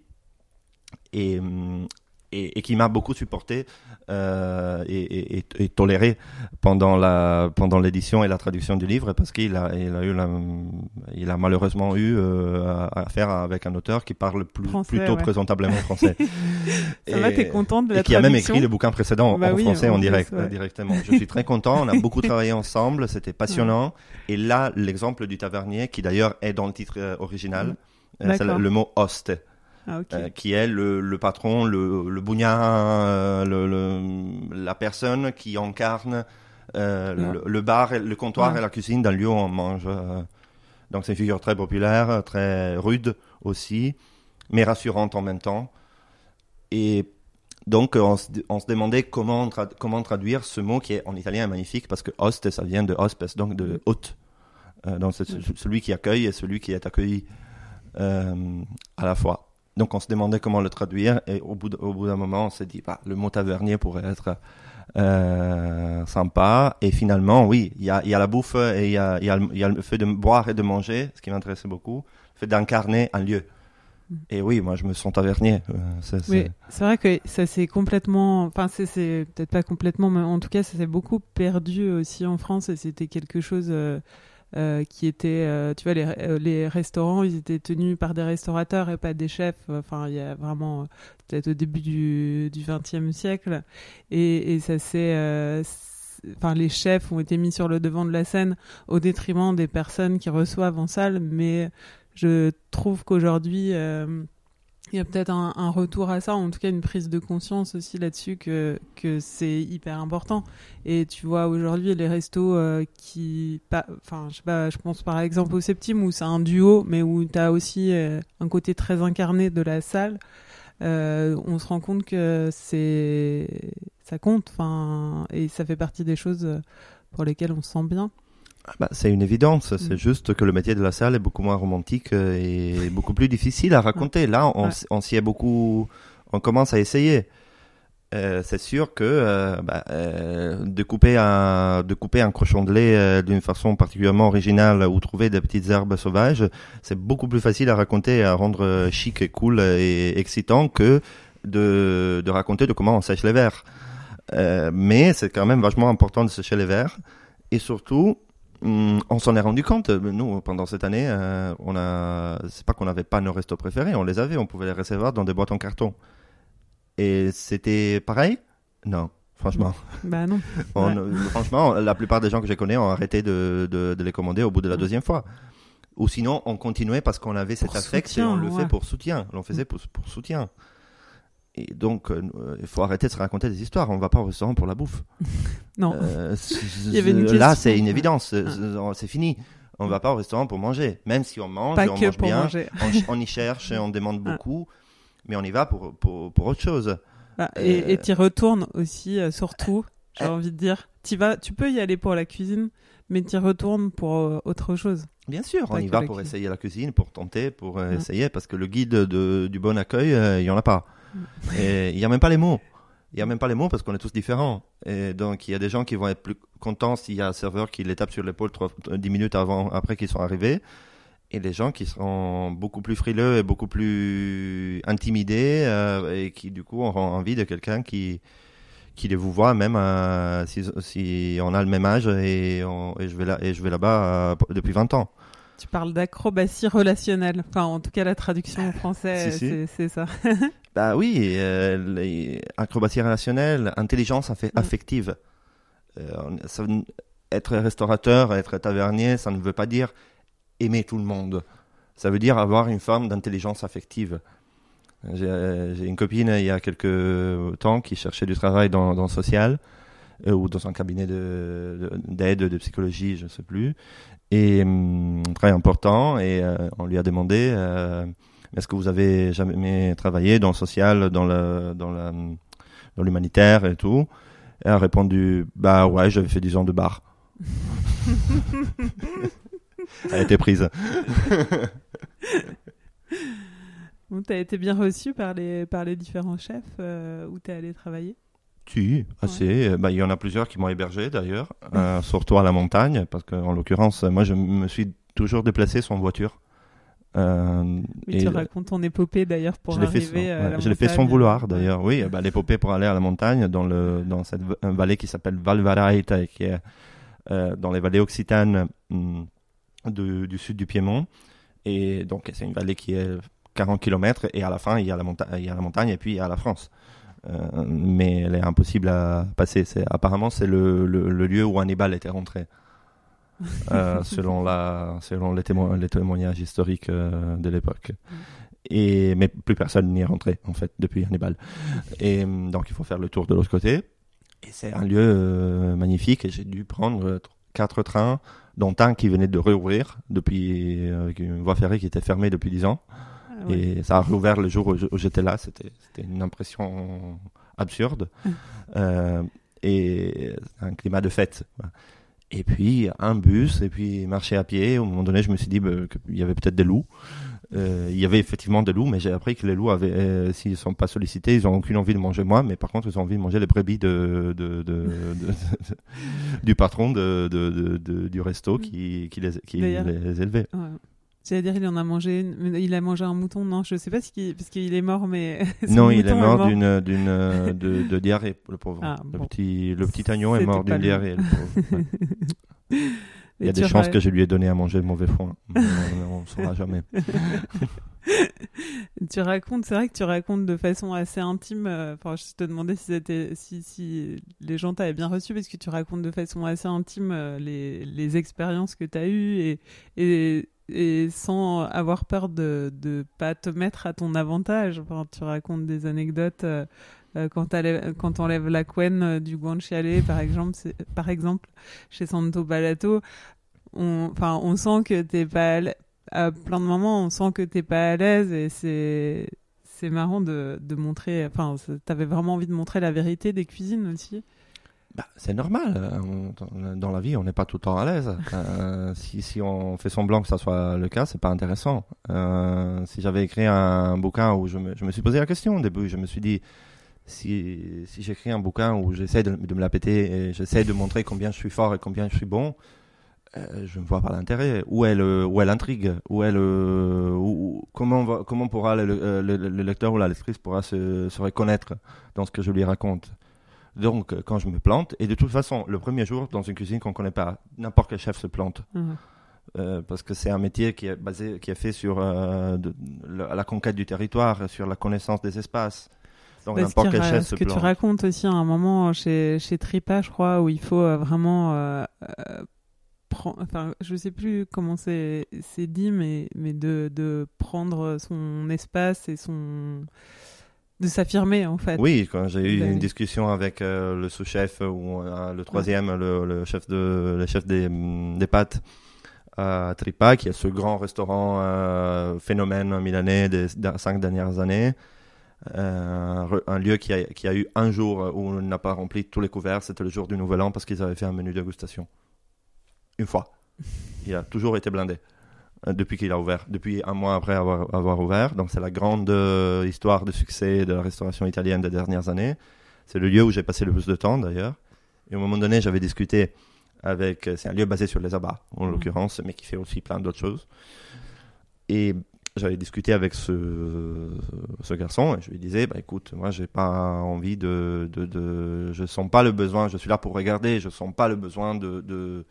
et, hum, et, et qui m'a beaucoup supporté euh, et, et- et- et toléré pendant la pendant l'édition et la traduction du livre parce qu'il a il a eu la- il a malheureusement eu euh, à à faire avec un auteur qui parle plus, Français, plutôt ouais. présentablement français. [LAUGHS] Ça va, t'es contente de la et qui a même écrit le bouquin précédent Bah en oui, français en direct ouais. directement. Je suis très content. On a beaucoup [LAUGHS] travaillé ensemble. C'était passionnant. Et là, l'exemple du tavernier, qui d'ailleurs est dans le titre euh, original, euh, c'est le, mot hoste, Ah, euh, qui est le, le patron, le, le bougnat, euh, le, le- la personne qui incarne euh, Ouais. le, le bar, le comptoir Ouais. et la cuisine d'un lieu où on mange. donc c'est une figure très populaire, très rude aussi, mais rassurante en même temps. Et donc, on se, on se demandait comment, tra- comment traduire ce mot qui est en italien magnifique parce que hoste, ça vient de hospes, donc de hôte. Euh, donc, c'est ce- celui qui accueille et celui qui est accueilli euh, à la fois. Donc, on se demandait comment le traduire et au bout, d- au bout d'un moment, on s'est dit, bah, le mot tavernier pourrait être euh, sympa. Et finalement, oui, il y a, il y a la bouffe et il y a, il y, a, le- il y a le fait de boire et de manger, ce qui m'intéressait beaucoup, le fait d'incarner un lieu. Et oui, moi je me sens tavernier. Euh, ça, c'est- Oui, c'est vrai que ça s'est complètement, enfin c'est- c'est peut-être pas complètement, mais en tout cas ça s'est beaucoup perdu aussi en France et c'était quelque chose euh, qui était, euh, tu vois, les, euh, les restaurants, ils étaient tenus par des restaurateurs et pas des chefs. Enfin, il y a vraiment euh, peut-être au début du XXe siècle et, et ça s'est, euh, enfin les chefs ont été mis sur le devant de la scène au détriment des personnes qui reçoivent en salle, mais je trouve qu'aujourd'hui euh, il y a peut-être un, un retour à ça, en tout cas une prise de conscience aussi là-dessus que, que c'est hyper important. Et tu vois aujourd'hui les restos euh, qui, enfin je sais pas, je pense par exemple au Septime où c'est un duo, mais où tu as aussi euh, un côté très incarné de la salle. Euh, on se rend compte que c'est ça compte, enfin et ça fait partie des choses pour lesquelles on se sent bien. Ah bah, c'est une évidence. C'est Mm. juste que le métier de la salle est beaucoup moins romantique euh, et beaucoup plus difficile à raconter. Là, on, Ouais. s- on s'y est beaucoup. On commence à essayer. Euh, c'est sûr que euh, bah, euh, de couper un de couper un cochon de lait euh, d'une façon particulièrement originale ou trouver des petites herbes sauvages, c'est beaucoup plus facile à raconter et à rendre chic et cool et excitant que de, de raconter de comment on sèche les verres. Euh, mais c'est quand même vachement important de sécher les verres et surtout on s'en est rendu compte, nous, pendant cette année, euh, on a, c'est pas qu'on n'avait pas nos restos préférés, on les avait, on pouvait les recevoir dans des boîtes en carton. Et c'était pareil? Non, franchement. Bah non. [LAUGHS] On- Ouais. franchement, la plupart des gens que je connais ont arrêté de, de, de les commander au bout de la Mm. deuxième fois. Ou sinon, on continuait parce qu'on avait cet Pour affect soutien, et on le ouais. fait pour soutien. Faisait pour, pour soutien. Et donc, euh, il faut arrêter de se raconter des histoires. On va pas au restaurant pour la bouffe. [LAUGHS] Non. Euh, [LAUGHS] Il y avait une là, c'est une évidence. C'est- Ah. c'est- fini. On va pas au restaurant pour manger. Même si on mange, pas on mange bien, manger. on, y cherche, on demande Ah. beaucoup, mais on y va pour, pour, pour autre chose. Bah, et Euh, et t'y retournes aussi, euh, surtout, j'ai euh, envie de dire. Vas, tu peux y aller pour la cuisine, mais t'y retournes pour euh, autre chose. Bien sûr, on y va pour cuisine. essayer la cuisine, pour tenter, pour euh, Ouais. essayer, parce que le guide de, du bon accueil, euh, il y en a pas. Et il y a même pas les mots. Il y a même pas les mots parce qu'on est tous différents. Et donc, il y a des gens qui vont être plus contents s'il y a un serveur qui les tape sur l'épaule trois- 10 minutes avant, après qu'ils sont arrivés. Et les gens qui seront beaucoup plus frileux et beaucoup plus intimidés euh, et qui, du coup, auront envie de quelqu'un qui, qui les vous voit même euh, si, si on a le même âge et, on- et je vais là et je vais là-bas euh, depuis 20 ans. Tu parles d'acrobatie relationnelle. Enfin, en tout cas, la traduction en français, Si, si. c'est- c'est ça. [LAUGHS] Bah oui, euh, les- acrobatie relationnelle, intelligence Mm. affective. Euh, ça être restaurateur, être tavernier, ça ne veut pas dire aimer tout le monde. Ça veut dire avoir une forme d'intelligence affective. J'ai euh, une copine il y a quelques temps qui cherchait du travail dans, dans le social euh, ou dans un cabinet de- de- d'aide de, psychologie, je ne sais plus. Et hum, un travail important. Et euh, on lui a demandé est-ce que vous avez jamais travaillé dans le social, dans le dans la dans l'humanitaire et tout? Elle a répondu bah ouais, j'avais fait 10 ans de bar. [LAUGHS] Elle a été prise. [LAUGHS] Bon, t'as été bien reçu par les, par les différents chefs euh, où t'es allé travailler? Si, assez. Bah, il y en a plusieurs qui m'ont hébergé d'ailleurs, euh, surtout à la montagne, parce qu'en l'occurrence, moi je me suis toujours déplacé sans voiture. Euh, Oui, et tu racontes ton épopée d'ailleurs pour fait, arriver à ouais, la je l'ai fait sans vouloir d'ailleurs. Oui, bah, l'épopée pour aller à la montagne dans le dans cette vallée qui s'appelle Valvaraita, qui est euh, dans les vallées occitanes hum, de- du sud du Piémont. Et donc c'est une vallée qui est 40 km et à la fin il y a la, monta- il y a la montagne et puis il y a la France. Euh, mais elle est impossible à passer. Apparemment c'est le, le, le lieu où Hannibal était rentré. Euh, selon la selon les, témo- les témoignages historiques euh, de l'époque. Et mais plus personne n'y est rentré en fait depuis Hannibal. Et hum, donc il faut faire le tour de l'autre côté. Et c'est un lieu euh, magnifique. Et j'ai dû prendre quatre trains, dont un qui venait de rouvrir depuis avec une voie ferrée qui était fermée depuis 10 ans. Ah ouais. Et ça a rouvert le jour où j'étais là. C'était une impression absurde. Mm. Et un climat de fête. Et puis un bus, et puis marcher à pied. Au moment donné, je me suis dit bah, qu'il y avait peut-être des loups. Euh, il y avait effectivement des loups, mais j'ai appris que les loups, avaient, euh, s'ils ne sont pas sollicités, ils n'ont aucune envie de manger moi, mais par contre, ils ont envie de manger les brebis de, [LAUGHS] du patron du resto qui, qui les, qui les élevait. Ouais. C'est-à-dire, il en a mangé, il a mangé un mouton, non Je sais pas ce qu'il, parce qu'il est mort, mais [LAUGHS] Non, il est mort d'une d'une euh, de, de diarrhée, le pauvre. Ah, le petit le petit agneau est mort d'une diarrhée. le pauvre. [LAUGHS] Ouais. Il y a des chances que je lui ai donné à manger de mauvais foin. On ne saura jamais. [LAUGHS] Tu racontes, c'est vrai que tu racontes de façon assez intime. euh, Enfin, je te demandais si, c'était, si, si les gens t'avaient bien reçu, parce que tu racontes de façon assez intime euh, les, les expériences que tu as eues et, et, et sans avoir peur de ne pas te mettre à ton avantage. Enfin, tu racontes des anecdotes. euh, euh, quand quand t'enlèves la couenne euh, du guanciale, par exemple, par exemple, chez Santo Balato, on, on sent que t'es pas à à plein de moments, on sent que t'es pas à l'aise et c'est marrant de, de montrer. Enfin, t'avais vraiment envie de montrer la vérité des cuisines aussi. Bah, c'est normal. on- dans la vie, on n'est pas tout le temps à l'aise. Euh, si, on fait semblant que ça soit le cas, c'est pas intéressant. Euh, si j'avais écrit un bouquin où je me, je me suis posé la question au début, je me suis dit si, si j'écris un bouquin où j'essaie de, me la péter et j'essaie de montrer combien je suis fort et combien je suis bon, euh, je ne vois pas l'intérêt. Où est le, où est l'intrigue? Où est où- comment, comment pourra le, le- le- le lecteur ou la lectrice pourra se reconnaître dans ce que je lui raconte? Donc, euh, quand je me plante, et de toute façon, le premier jour, dans une cuisine qu'on ne connaît pas, n'importe quel chef se plante. Euh, parce que c'est un métier qui est basé, qui est fait sur euh, de- la, la conquête du territoire, sur la connaissance des espaces. Donc, n'importe quel chef ce se que tu plante. racontes aussi à un moment chez, chez Tripa, je crois, où il faut vraiment. euh, Enfin, je sais plus comment c'est c'est dit, mais, mais de, de prendre son espace et son. De s'affirmer, en fait. Oui, quand j'ai eu D'aller. une discussion avec euh, le sous-chef ou euh, le troisième, le, le chef de le chef des, hum, des pâtes à Tripa, qui est ce grand restaurant euh, phénomène milanais des da- cinq dernières années. Euh, un lieu qui a, qui a eu un jour où on n'a pas rempli tous les couverts, c'était le jour du Nouvel An parce qu'ils avaient fait un menu dégustation. Une fois. Il a toujours été blindé euh, depuis qu'il a ouvert, depuis un mois après avoir, avoir ouvert. Donc c'est la grande euh, histoire de succès de la restauration italienne des dernières années. C'est le lieu où j'ai passé le plus de temps d'ailleurs. Et au moment donné, j'avais discuté avec. C'est un lieu basé sur les abats, en Mhm. l'occurrence, mais qui fait aussi plein d'autres choses. Et j'avais discuté avec ce, ce garçon et je lui disais bah écoute moi j'ai pas envie de, de, de je sens pas le besoin je suis là pour regarder je sens pas le besoin de, de,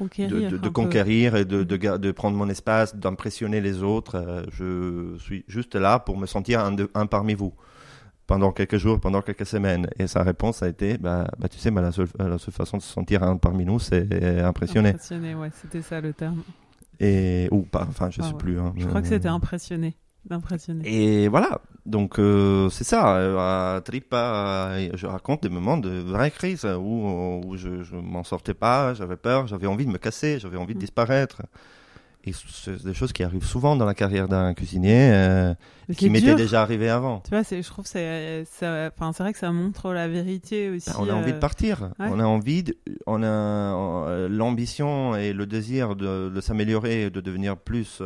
Conquérir. de, de- de conquérir et de, de, prendre mon espace, d'impressionner les autres. Euh, je suis juste là pour me sentir un, un parmi vous pendant quelques jours, pendant quelques semaines. Et sa réponse a été, bah, bah tu sais, bah, la, seule, la seule façon de se sentir un parmi nous, c'est impressionner. Impressionné, ouais, c'était ça le terme. Et, ou pas, enfin, je Ah sais ouais. plus. hein, Je crois que c'était. D'impressionné. et voilà, donc euh, c'est ça. euh, À Tripa, euh, je raconte des moments de vraie crise où, où je, je m'en sortais pas, j'avais peur, j'avais envie de me casser, j'avais envie de Mm. disparaître. Et c'est des choses qui arrivent souvent dans la carrière d'un cuisinier, euh, qui m'étaient déjà arrivé avant. Tu vois, je trouve que c'est, enfin, c'est vrai que ça montre la vérité aussi. Ben, on a envie de partir, ouais. on a envie, de- on a l'ambition et le désir de, de s'améliorer, de devenir plus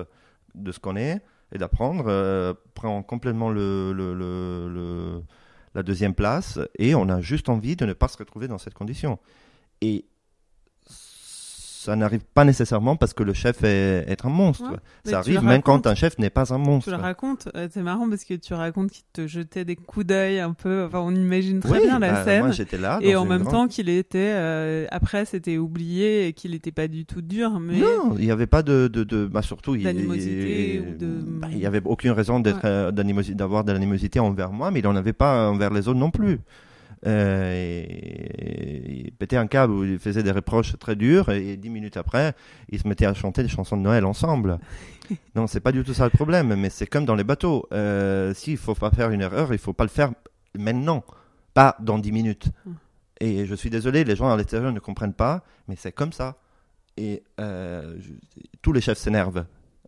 de ce qu'on est et d'apprendre euh, prend complètement le, la deuxième place et on a juste envie de ne pas se retrouver dans cette condition. Ça n'arrive pas nécessairement parce que le chef est, est un monstre. Ouais, ça arrive même quand un chef n'est pas un monstre. Tu le racontes, euh, c'est marrant parce que tu racontes qu'il te jetait des coups d'œil un peu. Enfin, on imagine très Oui, bien la bah, scène. Moi j'étais là. et en même grande- temps qu'il était euh, après c'était oublié et qu'il n'était pas du tout dur mais Non, il n'y avait pas de, de, de bah surtout il- ou de- bah, n'y avait aucune raison d'être Ouais. euh, d'avoir de l'animosité envers moi, mais il n'en avait pas envers les autres non plus. Euh, et, il pétait un câble où il faisait des reproches très durs et dix minutes après, ils se mettaient à chanter des chansons de Noël ensemble. [LAUGHS] non, c'est pas du tout ça le problème, mais c'est comme dans les bateaux. Euh, S'il faut pas faire une erreur, il faut pas le faire maintenant, pas dans dix minutes. Mm. Et je suis désolé, les gens à l'extérieur ne comprennent pas, mais c'est comme ça. Et euh, je- tous les chefs s'énervent.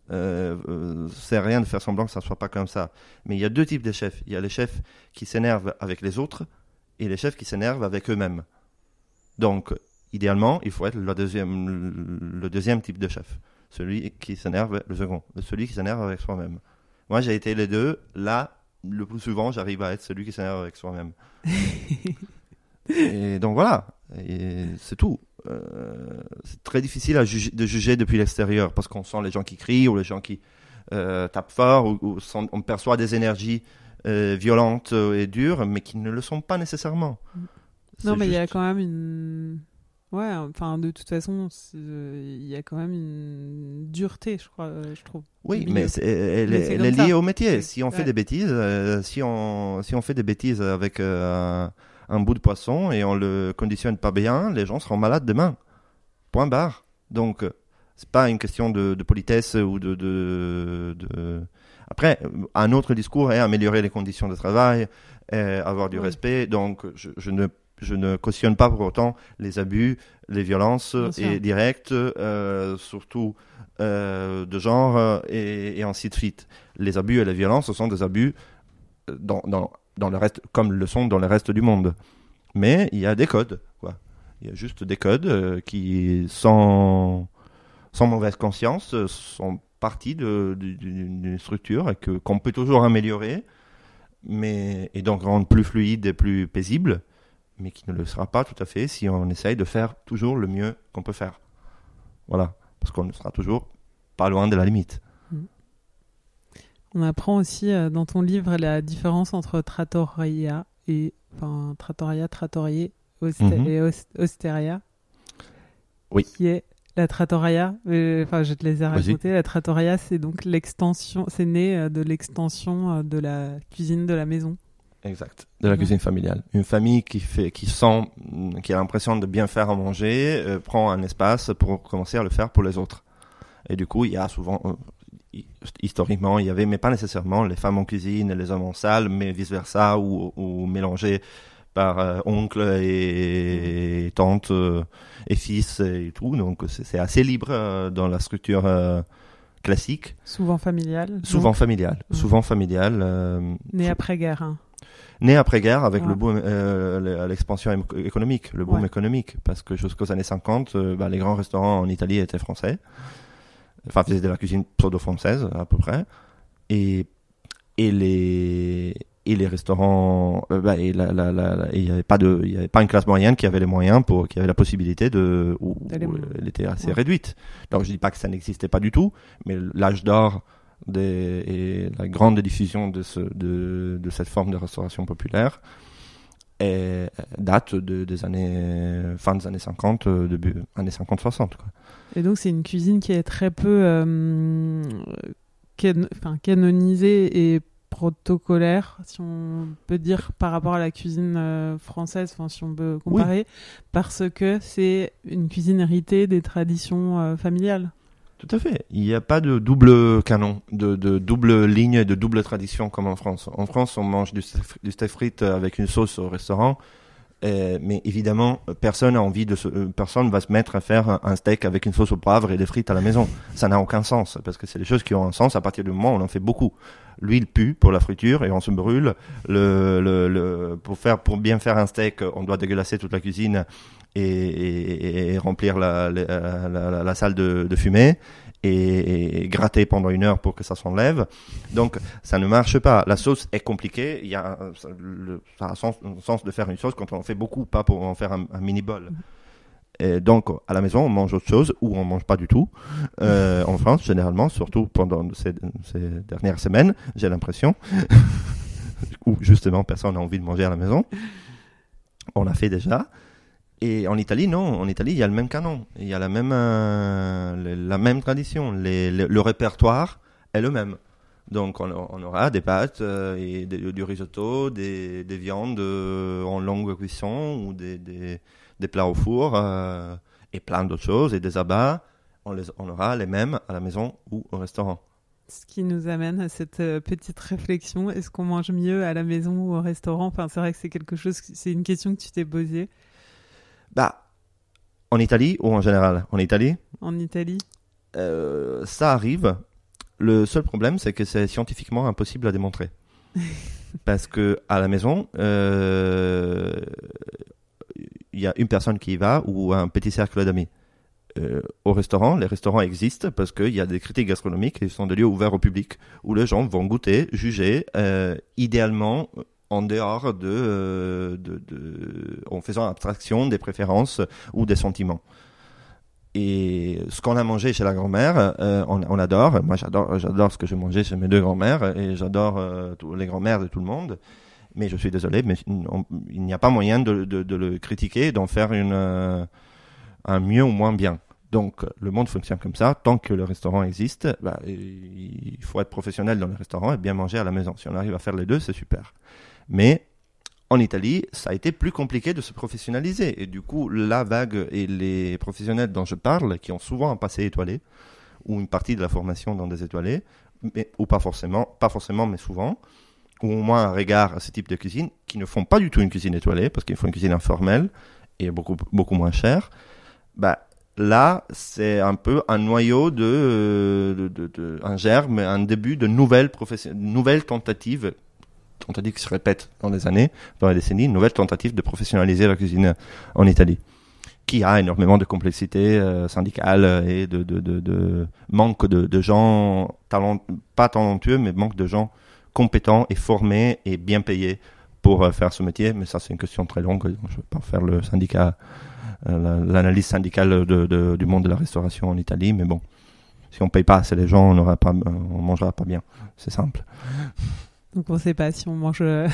Euh, euh, c'est rien de faire semblant que ça soit pas comme ça. Mais il y a deux types de chefs. Il y a les chefs qui s'énervent avec les autres et les chefs qui s'énervent avec eux-mêmes. Donc, idéalement, il faut être le deuxième, le deuxième type de chef. Celui qui s'énerve, le second. Celui qui s'énerve avec soi-même. Moi, j'ai été les deux. Là, le plus souvent, j'arrive à être celui qui s'énerve avec soi-même. [LAUGHS] Et donc voilà, Et c'est tout. Euh, c'est très difficile à juger, de juger depuis l'extérieur parce qu'on sent les gens qui crient ou les gens qui euh, tapent fort ou, ou sont- on perçoit des énergies violentes et dures, mais qui ne le sont pas nécessairement. Non, mais il y a quand même une. Ouais, enfin, de toute façon, c'est- il y a quand même une dureté, je crois, euh, je trouve. Oui, mais elle, Mais est- elle ça. liée au métier. Si on fait des bêtises, euh, si on si on fait des bêtises avec euh, un, bout de poisson et on le conditionne pas bien, les gens seront malades demain. Point barre. Donc euh, c'est pas une question de, de politesse ou de, de, de- Après, un autre discours est améliorer les conditions de travail, euh, avoir du Oui. respect. Donc je, je ne je ne cautionne pas pour autant les abus, les violences et directes, euh, surtout euh, de genre et, et ainsi de suite. Les abus et les violences, ce sont des abus dans, dans, dans le reste, comme le sont dans le reste du monde. Mais il y a des codes, quoi. Il y a juste des codes euh, qui, sans, sans mauvaise conscience, sont partie d'une structure et que qu'on peut toujours améliorer, mais et donc rendre plus fluide et plus paisible, mais qui ne le sera pas tout à fait si on essaye de faire toujours le mieux qu'on peut faire. Voilà, parce qu'on sera toujours pas loin de la limite. On apprend aussi euh, dans ton livre la différence entre trattoria et. Enfin, trattoria, trattorier Mhm. et os- osteria. Oui. Qui est la trattoria. euh, Enfin, je te les ai racontés. La trattoria, c'est donc l'extension. C'est né euh, de l'extension euh, de la cuisine de la maison. Exact. De la Ouais. cuisine familiale. Une famille qui fait, qui sent, qui a l'impression de bien faire à manger, euh, prend un espace pour commencer à le faire pour les autres. Et du coup, il y a souvent, euh, hi- historiquement, il y avait, mais pas nécessairement, les femmes en cuisine et les hommes en salle, mais vice versa, ou, ou mélangés par euh, oncle et, tante euh, et fils et tout. Donc c'est assez libre euh, dans la structure euh, classique, Souvent familiale. souvent familiale, souvent familiale. Né après-guerre. hein. Né après-guerre avec Ouais. le boom, le- l'expansion économique, le boom Ouais. économique, parce que jusqu'aux années 50, euh, bah, les grands restaurants en Italie étaient français, enfin faisaient de la cuisine pseudo-française à peu près, et et les et les restaurants, euh, bah, et la, la, la, la- et il n'y avait pas de, il y avait pas une classe moyenne qui avait les moyens pour, qui avait la possibilité de, moins. elle était assez Ouais. réduite. Donc je dis pas que ça n'existait pas du tout, mais l'âge d'or des, et la grande diffusion de, ce, de, de cette forme de restauration populaire date de, des années, fin des années 50, euh, début années 50-60. quoi. Et donc, c'est une cuisine qui est très peu euh, can- canonisée et protocolaire, si on peut dire, par rapport à la cuisine euh, française, enfin, si on peut comparer, parce que c'est une cuisine héritée des traditions euh, familiales. Tout à fait. Il n'y a pas de double canon, de, de double ligne, de double tradition comme en France. En France, on mange du steak, du steak frites avec une sauce au restaurant, euh, mais évidemment, personne a envie de se, euh, personne va se mettre à faire un steak avec une sauce au poivre et des frites à la maison. Ça n'a aucun sens parce que c'est des choses qui ont un sens à partir du moment où on en fait beaucoup. L'huile pue pour la friture et on se brûle. Le, le, le, pour faire, pour bien faire un steak, on doit dégueulasser toute la cuisine et, remplir la, salle de, fumée et, gratter pendant une heure pour que ça s'enlève. Donc ça ne marche pas. La sauce est compliquée. Il y a ça, a sens, sens de faire une sauce quand on en fait beaucoup, pas pour en faire un, un mini bol. Donc à la maison on mange autre chose ou on mange pas du tout. Euh, en France généralement, surtout pendant ces, dernières semaines, j'ai l'impression, [LAUGHS] où justement personne n'a envie de manger à la maison. On l'a fait déjà. Et en Italie, non. En Italie, il y a le même canon. Il y a la même, euh, la même tradition. Le, répertoire est le même. Donc, on, aura des pâtes euh, et du risotto, des, des viandes en longue cuisson ou des, des plats au four euh, et plein d'autres choses et des abats. On, les, on aura les mêmes à la maison ou au restaurant. Ce qui nous amène à cette euh, petite réflexion est-ce qu'on mange mieux à la maison ou au restaurant? Enfin, c'est vrai que c'est quelque chose, c'est une question que tu t'es posée Bah, en Italie ou en général? En Italie, en Italie? Euh, ça arrive. Le seul problème, c'est que c'est scientifiquement impossible à démontrer. [LAUGHS] Parce que à la maison, euh, il y a une personne qui y va ou un petit cercle d'amis. Euh, au restaurant, les restaurants existent parce qu'il y a des critiques gastronomiques et ce sont des lieux ouverts au public où les gens vont goûter, juger, euh, idéalement en dehors de, euh, de, de- en faisant abstraction des préférences ou des sentiments. Et ce qu'on a mangé chez la grand-mère, on, on adore. Moi, j'adore, ce que j'ai mangé chez mes deux grand-mères et j'adore les grand-mères de tout le monde. Mais je suis désolé, mais il n'y a pas moyen de, le critiquer, d'en faire euh, un mieux ou moins bien. Donc, le monde fonctionne comme ça. Tant que le restaurant existe, bah, il faut être professionnel dans le restaurant et bien manger à la maison. Si on arrive à faire les deux, c'est super. Mais en Italie, ça a été plus compliqué de se professionnaliser. Et du coup, la vague et les professionnels dont je parle, qui ont souvent un passé étoilé, ou une partie de la formation dans des étoilés, mais, ou pas forcément, pas forcément, mais souvent, ou au moins un regard à ce type de cuisine, qui ne font pas du tout une cuisine étoilée, parce qu'ils font une cuisine informelle et beaucoup, beaucoup moins chère, bah, là, c'est un peu un noyau de, de, de- de- un germe, un début de nouvelles, nouvelles tentatives, tentatives qui se répètent dans les années, dans les décennies, une nouvelle tentative de professionnaliser la cuisine en Italie, qui a énormément de complexité euh, syndicale et de, de, de, de manque de, de gens talent, pas talentueux, mais manque de gens compétents et formés et bien payés pour euh, faire ce métier. Mais ça, c'est une question très longue. Je ne vais pas faire le syndicat, euh, la- l'analyse syndicale du monde de la restauration en Italie. Mais bon, si on paye pas assez les gens, on on mangera pas bien. C'est simple. Donc on sait pas si on mange. euh,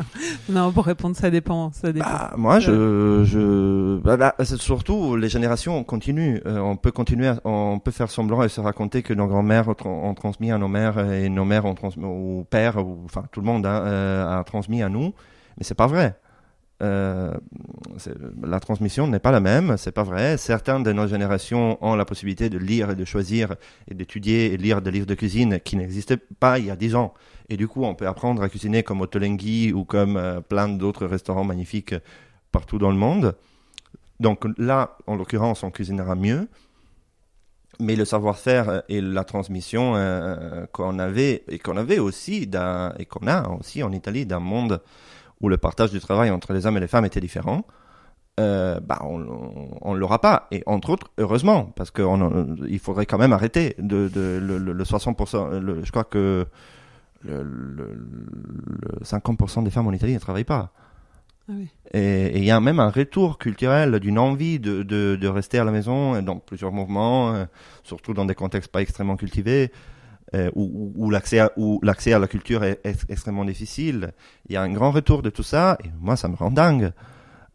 [LAUGHS] non, pour répondre, ça dépend. Ça dépend. Bah, moi, je, je, bah, bah, surtout les générations continuent. Euh, on peut continuer, à- on peut faire semblant et se raconter que nos grands-mères ont, tra- ont transmis à nos mères et nos mères ont transmis ou enfin tout le monde hein, euh, a transmis à nous, mais c'est pas vrai. Euh, la transmission n'est pas la même, c'est pas vrai. Certaines de nos générations ont la possibilité de lire et de choisir et d'étudier et lire des livres de cuisine qui n'existaient pas il y a 10 ans. Et du coup, on peut apprendre à cuisiner comme Ottolenghi ou comme euh, plein d'autres restaurants magnifiques partout dans le monde. Donc là, en l'occurrence, on cuisinera mieux. Mais le savoir-faire et la transmission euh, qu'on avait et qu'on avait aussi et qu'on a aussi en Italie d'un monde où le partage du travail entre les hommes et les femmes était différent, euh, bah on, on l'aura pas. Et entre autres, heureusement, parce qu'il faudrait quand même arrêter de, le, le- le 60%. le- je crois que le, le- le 50% des femmes en Italie ne travaillent pas. Ah oui. Et il y a même un retour culturel d'une envie de, de, de rester à la maison dans plusieurs mouvements, euh, surtout dans des contextes pas extrêmement cultivés, euh, où, où- où l'accès à, la culture est, est extrêmement difficile. Il y a un grand retour de tout ça, et moi ça me rend dingue.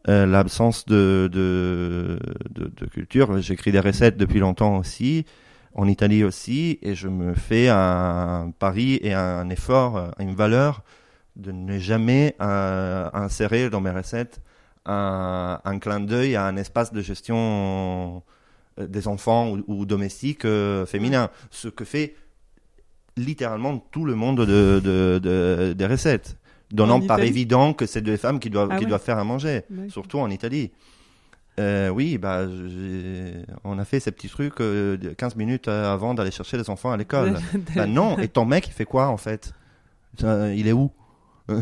Euh, L'absence de, de, de, de culture. J'écris des recettes depuis longtemps aussi, en Italie aussi, et je me fais un pari et un effort, une valeur de ne jamais euh, insérer dans mes recettes un, un clin d'œil à un espace de gestion euh, des enfants ou, ou domestiques euh, féminins. Ce que fait littéralement tout le monde de, de, de- des recettes. Donnant par évident que c'est des femmes qui doivent, Ah qui ouais. doivent faire à manger, surtout en Italie. Euh, oui, bah, on a fait ces petits trucs euh, de 15 minutes euh, avant d'aller chercher les enfants à l'école. [LAUGHS] Bah non, et ton mec, il fait quoi en fait? Euh, Il est où? [LAUGHS]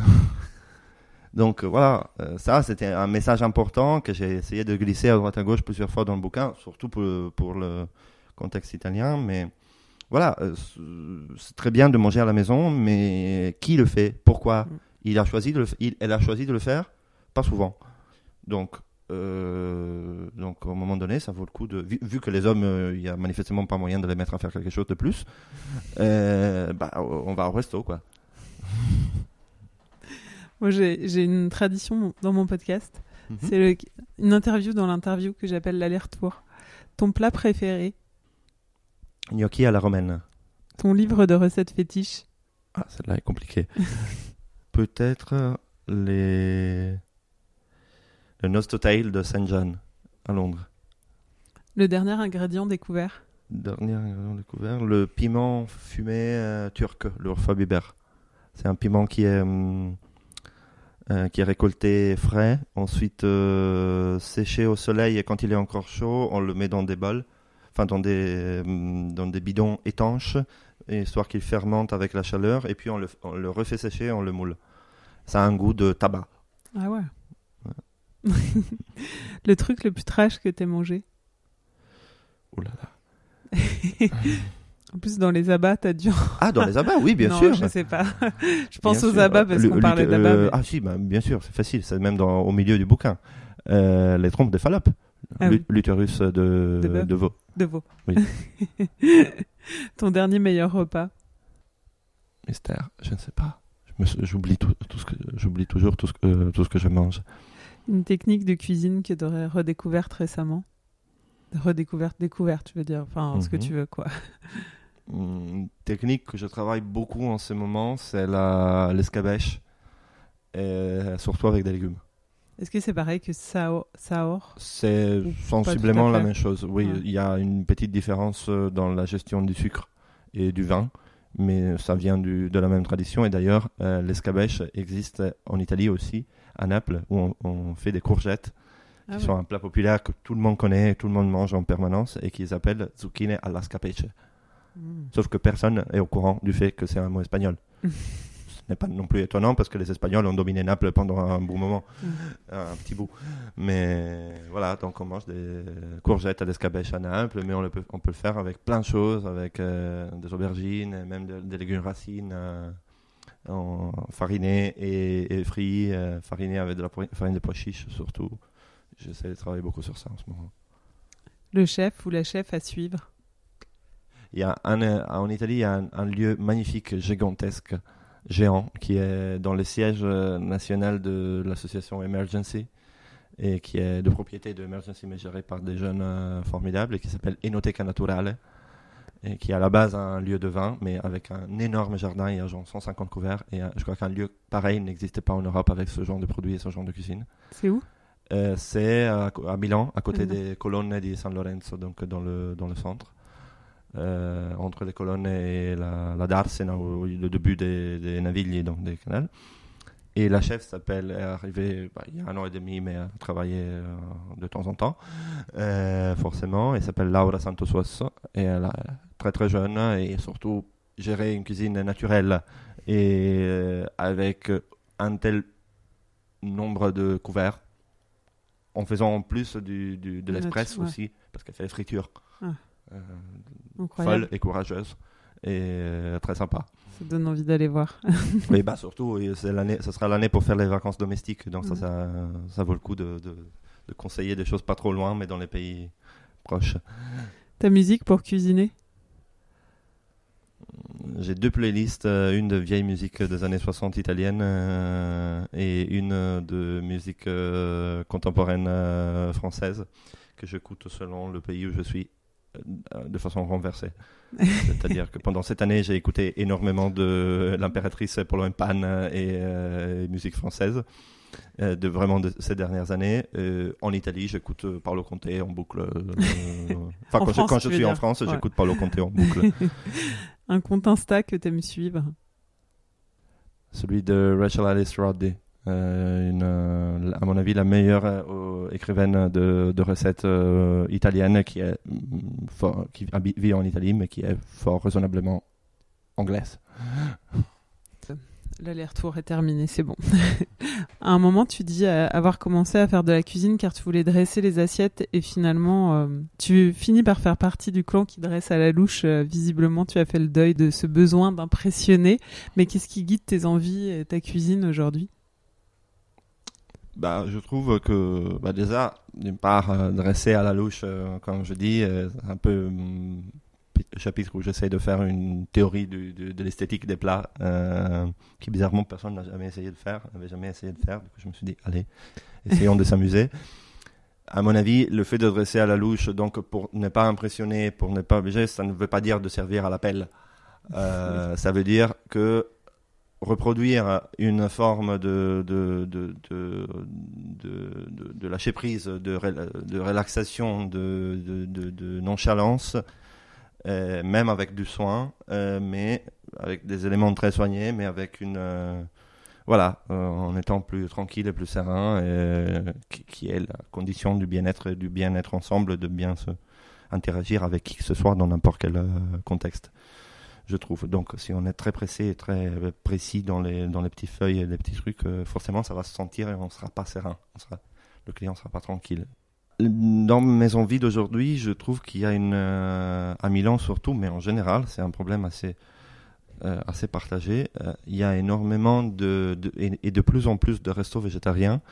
Donc voilà, ça c'était un message important que j'ai essayé de glisser à droite à gauche plusieurs fois dans le bouquin, surtout pour, le- pour le contexte italien. Mais voilà, c'est- très bien de manger à la maison, mais qui le fait? Pourquoi? Mm. il a choisi de le, f- il, Elle a choisi de le faire? Pas souvent. Donc, euh, donc au moment donné, ça vaut le coup de. Vu, vu que les hommes, euh, il y a manifestement pas moyen de les mettre à faire quelque chose de plus, [LAUGHS] euh, bah, on va au resto, quoi. [LAUGHS] Moi, j'ai une tradition dans mon podcast. Mhm. C'est une interview dans l'interview que j'appelle l'aller-retour. Ton plat préféré, Gnocchi à la romaine. ton livre de recettes fétiche. Ah, celle-là est compliquée. [LAUGHS] Peut-être les. Le Nosto Tail de Saint John à Londres. Le dernier ingrédient découvert. Dernier ingrédient découvert, le piment fumé euh, turc, le Urfa Biber. C'est un piment qui est, hum, euh, qui est récolté frais, ensuite euh, séché au soleil et quand il est encore chaud, on le met dans des bols, enfin dans des, dans des bidons étanches, histoire qu'il fermente avec la chaleur, et puis on le, on le refait sécher, on le moule. Ça a un goût de tabac. Ah ouais. Le truc le plus trash que t'aies mangé. Ouh là là. [LAUGHS] En plus, dans les abats, t'as dû. Ah, dans les abats, oui, bien [LAUGHS] non, sûr. je sais pas. [LAUGHS] je pense Bien aux sûr. abats parce qu'on parlait euh, d'abats. mais- Ah si, bah, bien sûr, c'est facile. C'est même dans, au milieu du bouquin. Euh, les trompes de Fallope. Ah oui. L'utérus de, De veau. De veau. Oui. Ton dernier meilleur repas. Mystère, je ne sais pas. J'oublie tout, tout ce que j'oublie toujours tout ce que euh, tout ce que je mange. Une technique de cuisine que tu aurais redécouverte récemment. Redécouverte, découverte, je veux dire. Enfin, ce que Mhm. tu veux, quoi. Une technique que je travaille beaucoup en ce moment, c'est la l'escabèche, et surtout avec des légumes. Est-ce que c'est pareil que sao- Saor? C'est sensiblement la même chose. Oui, Ouais. il y a une petite différence euh, dans la gestion du sucre et du vin, mais ça vient du- de la même tradition. Et d'ailleurs, euh, l'escabèche existe en Italie aussi, à Naples, où on, on fait des courgettes, qui Ah ouais. sont un plat populaire que tout le monde connaît, tout le monde mange en permanence, et qui s'appelle zucchine alla scapeche. Mm. Sauf que personne est au courant du fait que c'est un mot espagnol. [LAUGHS] Ce n'est pas non plus étonnant parce que les Espagnols ont dominé Naples pendant un bon moment, Mhm. un petit bout. Mais voilà, donc on mange des courgettes à l'escabèche à Naples, mais on, le peut, on peut le faire avec plein de choses, avec euh, des aubergines, même de- des légumes racines euh, en farinés et, et frits, euh, farinés avec de la farine de pois chiches surtout. J'essaie de travailler beaucoup sur ça en ce moment. Le chef ou la chef à suivre? Il y a un, euh, en Italie, il y a un, un lieu magnifique, gigantesque, géant, qui est dans le siège euh, national de l'association Emergency et qui est de propriété de Emergency, mais géré par des jeunes euh, formidables et qui s'appelle Enoteca Naturale et qui est à la base un lieu de vin, mais avec un énorme jardin, il y a genre 150 couverts et je crois qu'un lieu pareil n'existait pas en Europe avec ce genre de produits et ce genre de cuisine. C'est où? Euh, c'est à, à Milan, à côté Mhm. des colonnes di San Lorenzo, donc dans le, dans le centre. Euh, entre les colonnes et la, la Darsena, au- le début des, des Navigli, donc des canals. Et la chef s'appelle, est arrivée bah, il y a un an et demi, mais a travaillé euh, de temps en temps, euh, forcément. Elle s'appelle Laura Santos et elle est très très jeune et surtout gérer une cuisine naturelle et euh, avec un tel nombre de couverts en faisant en plus du, du- de ouais. aussi, parce qu'elle fait les fritures. Ah. Folle et courageuse et très sympa. Ça donne envie d'aller voir. [LAUGHS] Mais bah surtout, l'année, ce sera l'année pour faire les vacances domestiques, donc ça, ça, ça vaut le coup de, de, de conseiller des choses pas trop loin, mais dans les pays proches. Ta musique pour cuisiner? J'ai deux playlists, euh, une de vieille musique des années 60 italienne euh, et une de musique euh, contemporaine euh, française que j'écoute selon le pays où je suis de façon renversée. C'est-à-dire que pendant cette année, j'ai écouté énormément de l'impératrice Polo Pan et, euh, et musique française. euh, de vraiment de ces dernières années. Euh, en Italie, j'écoute euh, Paolo Conte en boucle. [LAUGHS] Enfin, En quand, je- quand tu suis en. France, Ouais. j'écoute Paolo Conte en boucle. [LAUGHS] Un compte Insta que t'aimes suivre? Celui de Rachel Alice Roddy. Euh, euh, à mon avis, la meilleure euh, écrivaine de, recettes italiennes qui, mm, vit en Italie, mais qui est fort raisonnablement anglaise. L'aller-retour est terminé, c'est bon. [LAUGHS] à un moment, tu dis avoir commencé à faire de la cuisine car tu voulais dresser les assiettes et finalement, tu finis par faire partie du clan qui dresse à la louche. Visiblement, tu as fait le deuil de ce besoin d'impressionner. Mais qu'est-ce qui guide tes envies et ta cuisine aujourd'hui? Bah, je trouve que bah, déjà, d'une part, euh, dresser à la louche, euh, comme je dis, euh, c'est un peu le chapitre où j'essaie de faire une théorie du- du- de l'esthétique des plats, euh, qui bizarrement personne n'a jamais essayé de faire, n'avait jamais essayé de faire. Je me suis dit, allez, essayons de [LAUGHS] s'amuser. À mon avis, le fait de dresser à la louche, donc pour ne pas impressionner, pour ne pas obliger, ça ne veut pas dire de servir à la pelle. Euh, [LAUGHS] Ça veut dire que reproduire une forme de, de, de, de, lâcher prise, de, de relaxation, de, de, nonchalance, euh, même avec du soin, euh, mais avec des éléments très soignés, mais avec une. euh, voilà, en étant plus tranquille et plus serein, qui, est la condition du bien-être et du bien-être ensemble, de bien se interagir avec qui que ce soit dans n'importe quel contexte je trouve. Donc, si on est très pressé et très euh, précis dans les, dans les petites feuilles et les petits trucs, euh, forcément, ça va se sentir et on sera pas serein. On sera, le client sera pas tranquille. dans mes envies d'aujourd'hui, je trouve qu'il y a une, euh, à Milan surtout, mais en général, c'est un problème assez, assez partagé. Il y a énormément de, et, de plus en plus de restos végétariens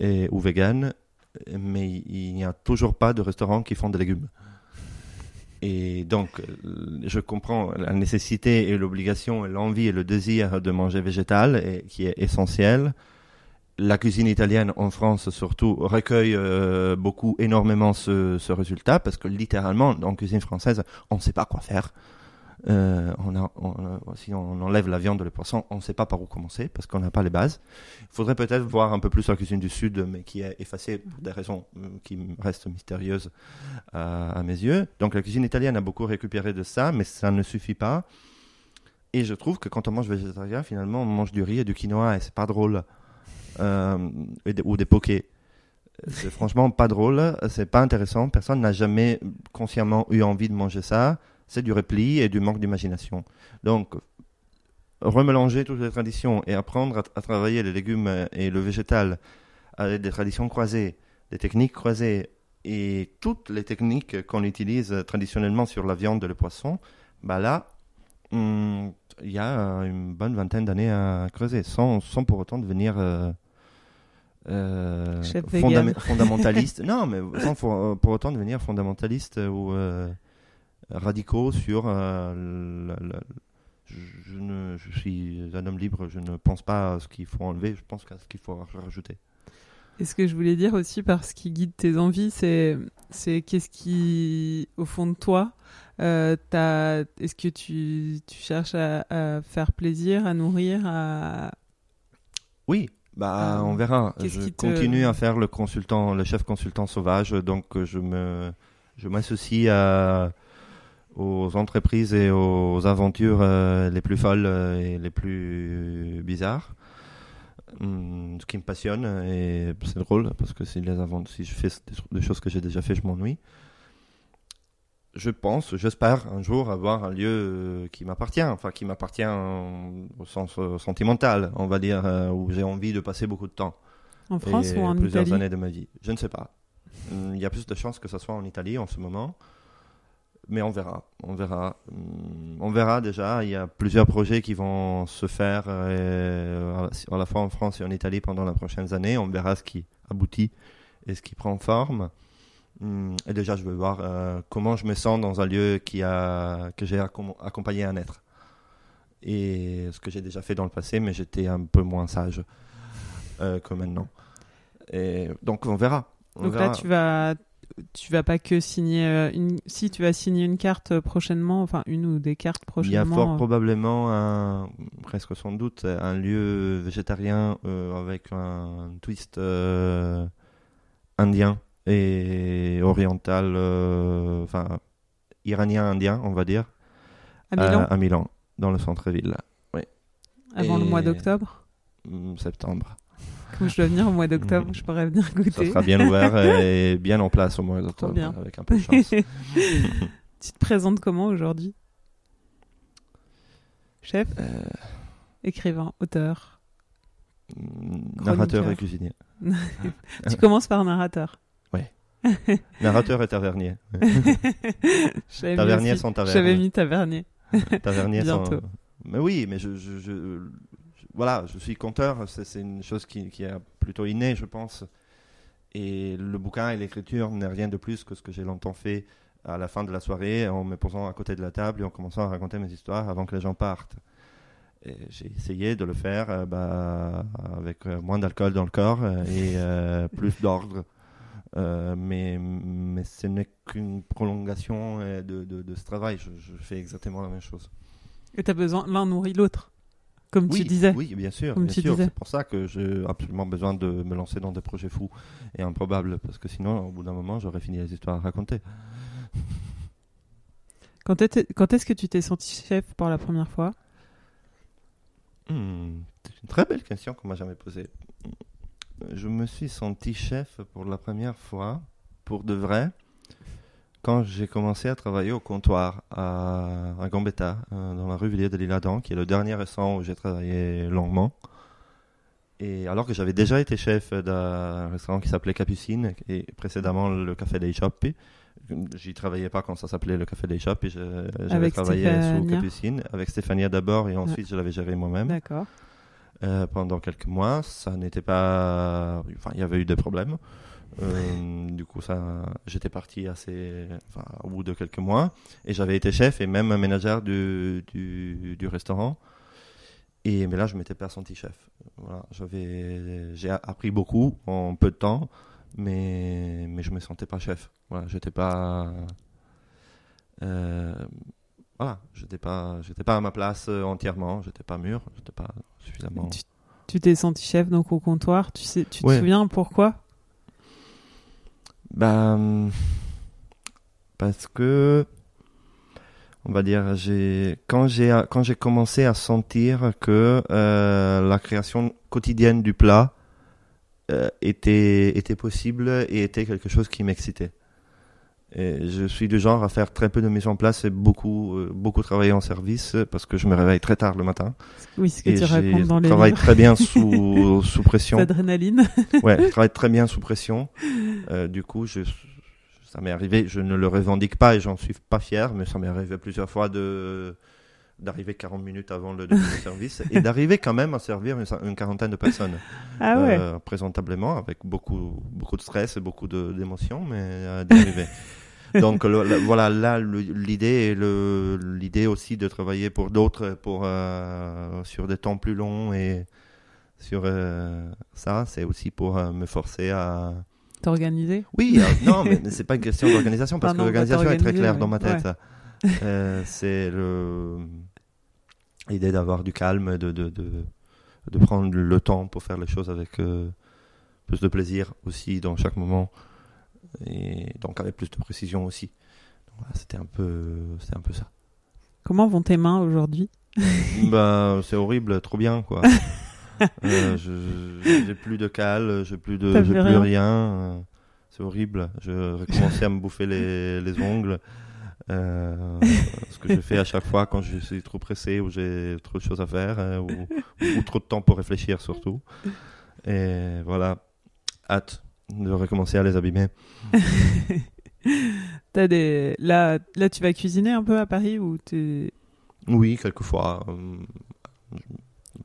ou véganes, mais il n'y a toujours pas de restaurants qui font des légumes. Et donc, euh, je comprends la nécessité et l'obligation et l'envie et le désir de manger végétal, et, qui est essentiel. La cuisine italienne en France surtout recueille euh, beaucoup, énormément ce, ce résultat parce que littéralement, en cuisine française, on ne sait pas quoi faire. Euh, on a, on a- si on enlève la viande, le poisson, on ne sait pas par où commencer parce qu'on n'a pas les bases. Il faudrait peut-être voir un peu plus la cuisine du Sud, mais qui est effacée pour des raisons euh, qui restent mystérieuses à, à mes yeux. Donc la cuisine italienne a beaucoup récupéré de ça, mais ça ne suffit pas. Et je trouve que quand on mange végétarien, finalement, on mange du riz et du quinoa et c'est pas drôle. Euh, ou des pokés. C'est [LAUGHS] franchement pas drôle, c'est pas intéressant. Personne n'a jamais consciemment eu envie de manger ça. C'est du repli et du manque d'imagination. Donc, remélanger toutes les traditions et apprendre à, à travailler les légumes et le végétal avec des traditions croisées, des techniques croisées et toutes les techniques qu'on utilise traditionnellement sur la viande et le poisson, bah là, hum, il y a euh, une bonne vingtaine d'années à creuser, sans, sans pour autant devenir euh, euh, fondam- [LAUGHS] fondamentaliste. non, mais sans pour, pour autant devenir fondamentaliste ou euh, radicaux sur euh, je, je ne, je suis un homme libre, je ne pense pas à ce qu'il faut enlever, je pense qu'à ce qu'il faut rajouter. Et ce que je voulais dire aussi, parce qui guide tes envies, c'est, c'est qu'est-ce qui, au fond de toi, euh, t'as- est-ce que tu, tu cherches à, à faire plaisir, à nourrir, à... Oui, bah Ah, on verra. Je te- continue à faire le consultant, le chef consultant sauvage, donc euh, je me, je m'associe à aux entreprises et aux aventures euh, les plus folles euh, et les plus bizarres. Hum, ce qui me passionne et c'est drôle parce que si, les avant- si je fais des, choses que j'ai déjà fait, je m'ennuie. Je pense, j'espère un jour avoir un lieu euh, qui m'appartient, enfin qui m'appartient en- au sens sentimental, on va dire, où j'ai envie de passer beaucoup de temps En France et ou en plusieurs Italie? années de ma vie. Je ne sais pas. Hum, Il y a plus de chances que ce soit en Italie en ce moment. Mais on verra. On verra. Hum, On verra déjà. Il y a plusieurs projets qui vont se faire euh, à la fois en France et en Italie pendant les prochaines années. On verra ce qui aboutit et ce qui prend forme. Hum, Et déjà, je veux voir euh, comment je me sens dans un lieu qui a, que j'ai accom- accompagné à naître. Et ce que j'ai déjà fait dans le passé, mais j'étais un peu moins sage euh, que maintenant. Et donc on verra. On Donc verra. là, tu vas, tu vas pas que signer euh, une. Si tu vas signer une carte euh, prochainement, enfin une ou des cartes Il y a prochainement. fort euh, probablement, un, presque sans doute, un lieu végétarien euh, avec un twist euh, indien et oriental, euh, enfin iranien-indien, on va dire, à Milan, à Milan, dans le centre-ville, avant le mois d'octobre? hum, septembre. Comme je dois venir au mois d'octobre, je pourrais venir Ça goûter. sera bien ouvert et [LAUGHS] bien en place au mois d'octobre, avec un peu de chance. [LAUGHS] tu te présentes comment aujourd'hui? Chef, Euh, écrivain, auteur? narrateur Chroniqueur. et cuisinier. [LAUGHS] Tu commences par narrateur. Narrateur et tavernier. Mis Tavernier sans taverne. J'avais mis tavernier. Tavernier sans- Bientôt. Mais oui, mais je, je, je- je- voilà, je suis conteur. C'est une chose qui, qui est plutôt innée, je pense. Et le bouquin et l'écriture n'est rien de plus que ce que j'ai longtemps fait à la fin de la soirée, en me posant à côté de la table et en commençant à raconter mes histoires avant que les gens partent. J'ai essayé de le faire euh, bah, avec euh, moins d'alcool dans le corps euh, et [LAUGHS] euh, plus d'ordre. Euh, mais, mais ce n'est qu'une prolongation de, de, de ce travail. Je, je fais exactement la même chose. Et t'as besoin, l'un nourrit l'autre. Comme oui, tu disais. Oui, bien sûr. Comme bien sûr. C'est pour ça que j'ai absolument besoin de me lancer dans des projets fous et improbables, parce que sinon, au bout d'un moment, j'aurais fini les histoires à raconter. Quand est-ce que tu t'es senti chef pour la première fois? Hmm, c'est une très belle question qu'on m'a jamais posée. Je me suis senti chef pour la première fois, pour de vrai, quand j'ai commencé à travailler au comptoir à, à Gambetta, euh, dans la rue Villiers de l'Isle-Adam, qui est le dernier restaurant où j'ai travaillé longuement. Et alors que j'avais déjà été chef d'un restaurant qui s'appelait Capucine et précédemment le Café dei Choppi. J'y travaillais pas quand ça s'appelait le Café dei Choppi. je- J'avais travaillé sous Stéphania. Capucine avec Stéphania d'abord et ensuite je l'avais géré moi-même D'accord. euh, pendant quelques mois. Ça n'était pas. Enfin, il y avait eu des problèmes. Euh, du coup, ça, j'étais parti assez, enfin, au bout de quelques mois, et j'avais été chef et même manager du, du, du restaurant. Et mais là, je m'étais pas senti chef. Voilà, j'avais, j'ai appris beaucoup en peu de temps, mais mais je me sentais pas chef. Voilà, j'étais pas. euh, voilà, j'étais pas, j'étais pas à ma place euh, entièrement. J'étais pas mûr, j'étais pas suffisamment. Tu tu t'es senti chef donc au comptoir. Tu sais, tu te Ouais. souviens pourquoi? Ben, parce que, on va dire, j'ai quand j'ai quand j'ai commencé à sentir que euh, la création quotidienne du plat euh, était était possible et était quelque chose qui m'excitait. Et je suis du genre à faire très peu de mise en place et beaucoup euh, beaucoup travailler en service parce que je me réveille très tard le matin Oui, ce que et tu racontes dans les travaille livres. très bien sous [LAUGHS] sous pression. L'adrénaline. [LAUGHS] Ouais, je travaille très bien sous pression. Euh, du coup, je, ça m'est arrivé, je ne le revendique pas et j'en suis pas fier, mais ça m'est arrivé plusieurs fois de d'arriver 40 minutes avant le début du service et d'arriver quand même à servir une, une quarantaine de personnes [LAUGHS] Ah ouais. euh, présentablement avec beaucoup beaucoup de stress et beaucoup d'émotions mais euh, d'y arriver. Donc le- le- voilà là l'idée est le l'idée aussi de travailler pour d'autres pour euh, sur des temps plus longs et sur euh, ça c'est aussi pour euh, me forcer à T'organiser? Oui, non, mais c'est pas une question d'organisation parce Ah que non, pas l'organisation est très claire dans ma tête. C'est l'idée d'avoir du calme, de, de, de, de prendre le temps pour faire les choses avec plus de plaisir aussi dans chaque moment et donc avec plus de précision aussi. Voilà, c'était un peu, c'était un peu ça. Comment vont tes mains aujourd'hui? [LAUGHS] Ben, c'est horrible, trop bien quoi. [LAUGHS] Euh, j'ai plus de cale, j'ai plus de, j'ai plus rien? C'est horrible. Je recommençais à me bouffer les, les ongles. Euh, ce que je fais à chaque fois quand je suis trop pressé ou j'ai trop de choses à faire euh, ou, ou trop de temps pour réfléchir surtout. Et voilà, hâte de recommencer à les abîmer. [LAUGHS] T'as des... là, là, tu vas cuisiner un peu à Paris ou t'es... Oui, quelquefois. euh,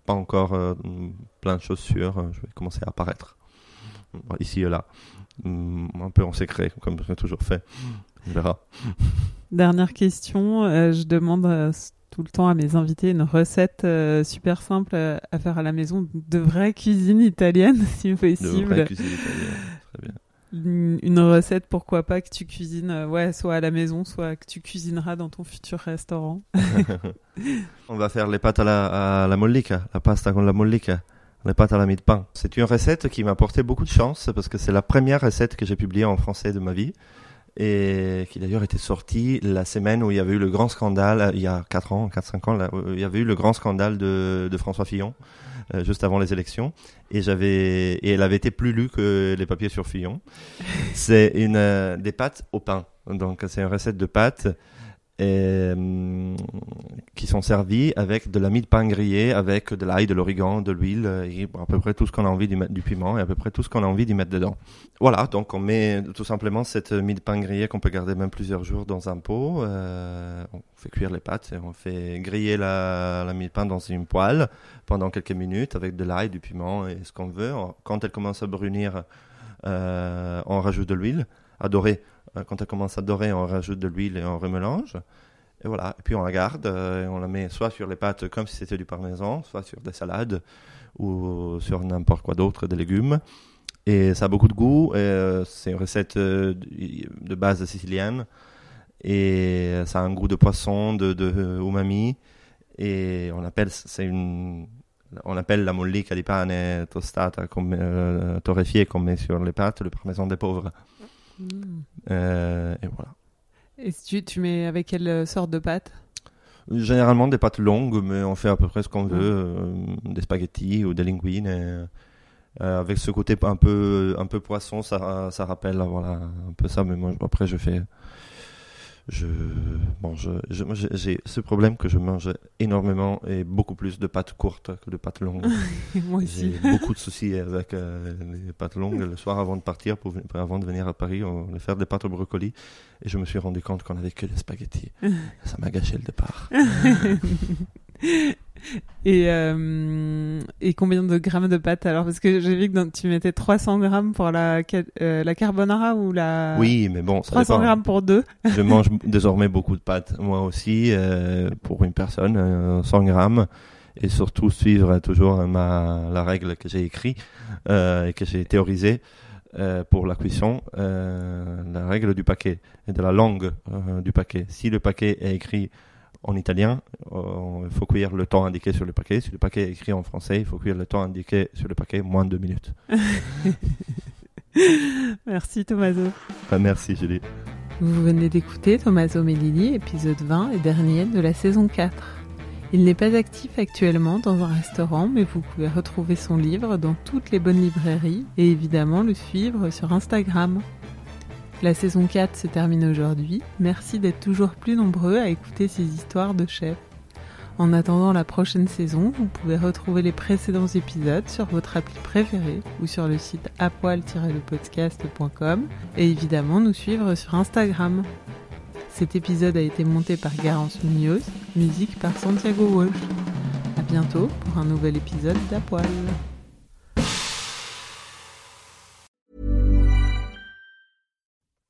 pas encore euh, plein de choses sûres. euh, Je vais commencer à apparaître ici et là. Hum, Un peu en secret, comme j'ai toujours fait. On verra. Dernière question, euh, je demande tout le temps à mes invités une recette euh, super simple euh, à faire à la maison de vraie cuisine italienne, [LAUGHS] si De possible. vraie cuisine italienne. Très bien. Une, une recette, pourquoi pas, que tu cuisines, euh, ouais, soit à la maison, soit que tu cuisineras dans ton futur restaurant. [LAUGHS] [LAUGHS] On va faire les pâtes à la, à la mollica, la pasta con la mollica, les pâtes à la mie de pain. C'est une recette qui m'a apporté beaucoup de chance parce que c'est la première recette que j'ai publiée en français de ma vie et qui d'ailleurs était sortie la semaine où il y avait eu le grand scandale, euh, il y a 4 ans, 4-5 ans, là, il y avait eu le grand scandale de, de François Fillon. euh, juste avant les élections et j'avais et elle avait été plus lue que les papiers sur Fillon. [LAUGHS] C'est une euh, des pâtes au pain. Donc c'est une recette de pâtes et, hum, qui sont servies avec de la mie de pain grillée, avec de l'ail, de l'origan, de l'huile, et à peu près tout ce qu'on a envie mettre, du piment et à peu près tout ce qu'on a envie d'y mettre dedans. Voilà, donc on met tout simplement cette mie de pain grillée qu'on peut garder même plusieurs jours dans un pot. euh, on fait cuire les pâtes et on fait griller la, la mie de pain dans une poêle pendant quelques minutes avec de l'ail, du piment et ce qu'on veut. Quand elle commence à brunir, euh, on rajoute de l'huile à. Euh, Quand elle commence à dorer, on rajoute de l'huile et on remélange. Et voilà. Et puis on la garde euh, et on la met soit sur les pâtes comme si c'était du parmesan, soit sur des salades ou sur n'importe quoi d'autre, des légumes. Et ça a beaucoup de goût. euh, c'est une recette de base sicilienne. Et ça a un goût de poisson, de, umami. Et on appelle, c'est une, on appelle la mollica di pane tostata, comme, euh, torréfiée qu'on met sur les pâtes, le parmesan des pauvres. Euh, et voilà. Et si tu, tu mets avec quelle sorte de pâte? Généralement des pâtes longues, mais on fait à peu près ce qu'on veut, Mm. euh, des spaghettis ou des linguines. et, euh, avec ce côté un peu, un peu poisson, ça, ça rappelle voilà, un peu ça. Mais moi, après, je fais, je mange, je- moi, j'ai- j'ai ce problème que je mange énormément et beaucoup plus de pâtes courtes que de pâtes longues. [LAUGHS] Moi J'ai aussi. beaucoup de soucis avec euh, les pâtes longues. Le soir, avant de partir, pour, avant de venir à Paris, on allait faire des pâtes au brocoli. Et je me suis rendu compte qu'on avait que des spaghettis. [LAUGHS] Ça m'a gâché le départ. [LAUGHS] Et, euh, et combien de grammes de pâtes alors? Parce que j'ai vu que dans- tu mettais 300 grammes pour la, euh, la carbonara ou la... Oui, mais bon, ça 300 dépend. grammes pour deux? Je mange désormais beaucoup de pâtes, moi aussi, euh, pour une personne, euh, 100 grammes. Et surtout suivre toujours ma, la règle que j'ai écrite et que j'ai théorisée euh, pour la cuisson, euh, la règle du paquet et de la langue euh, du paquet. Si le paquet est écrit en italien, euh, il faut cuire le temps indiqué sur le paquet. Si le paquet est écrit en français, il faut cuire le temps indiqué sur le paquet, moins de deux minutes. [LAUGHS] Merci Tommaso. Enfin, merci Julie. Vous venez d'écouter Tommaso Melilli, épisode 20 et dernier de la saison 4. Il n'est pas actif actuellement dans un restaurant, mais vous pouvez retrouver son livre dans toutes les bonnes librairies et évidemment le suivre sur Instagram. La saison 4 se termine aujourd'hui. Merci d'être toujours plus nombreux à écouter ces histoires de chefs. En attendant la prochaine saison, vous pouvez retrouver les précédents épisodes sur votre appli préférée ou sur le site apoil-lepodcast.com et évidemment nous suivre sur Instagram. Cet épisode a été monté par Garance Munoz, musique par Santiago Walsh. À bientôt pour un nouvel épisode d'Apoil.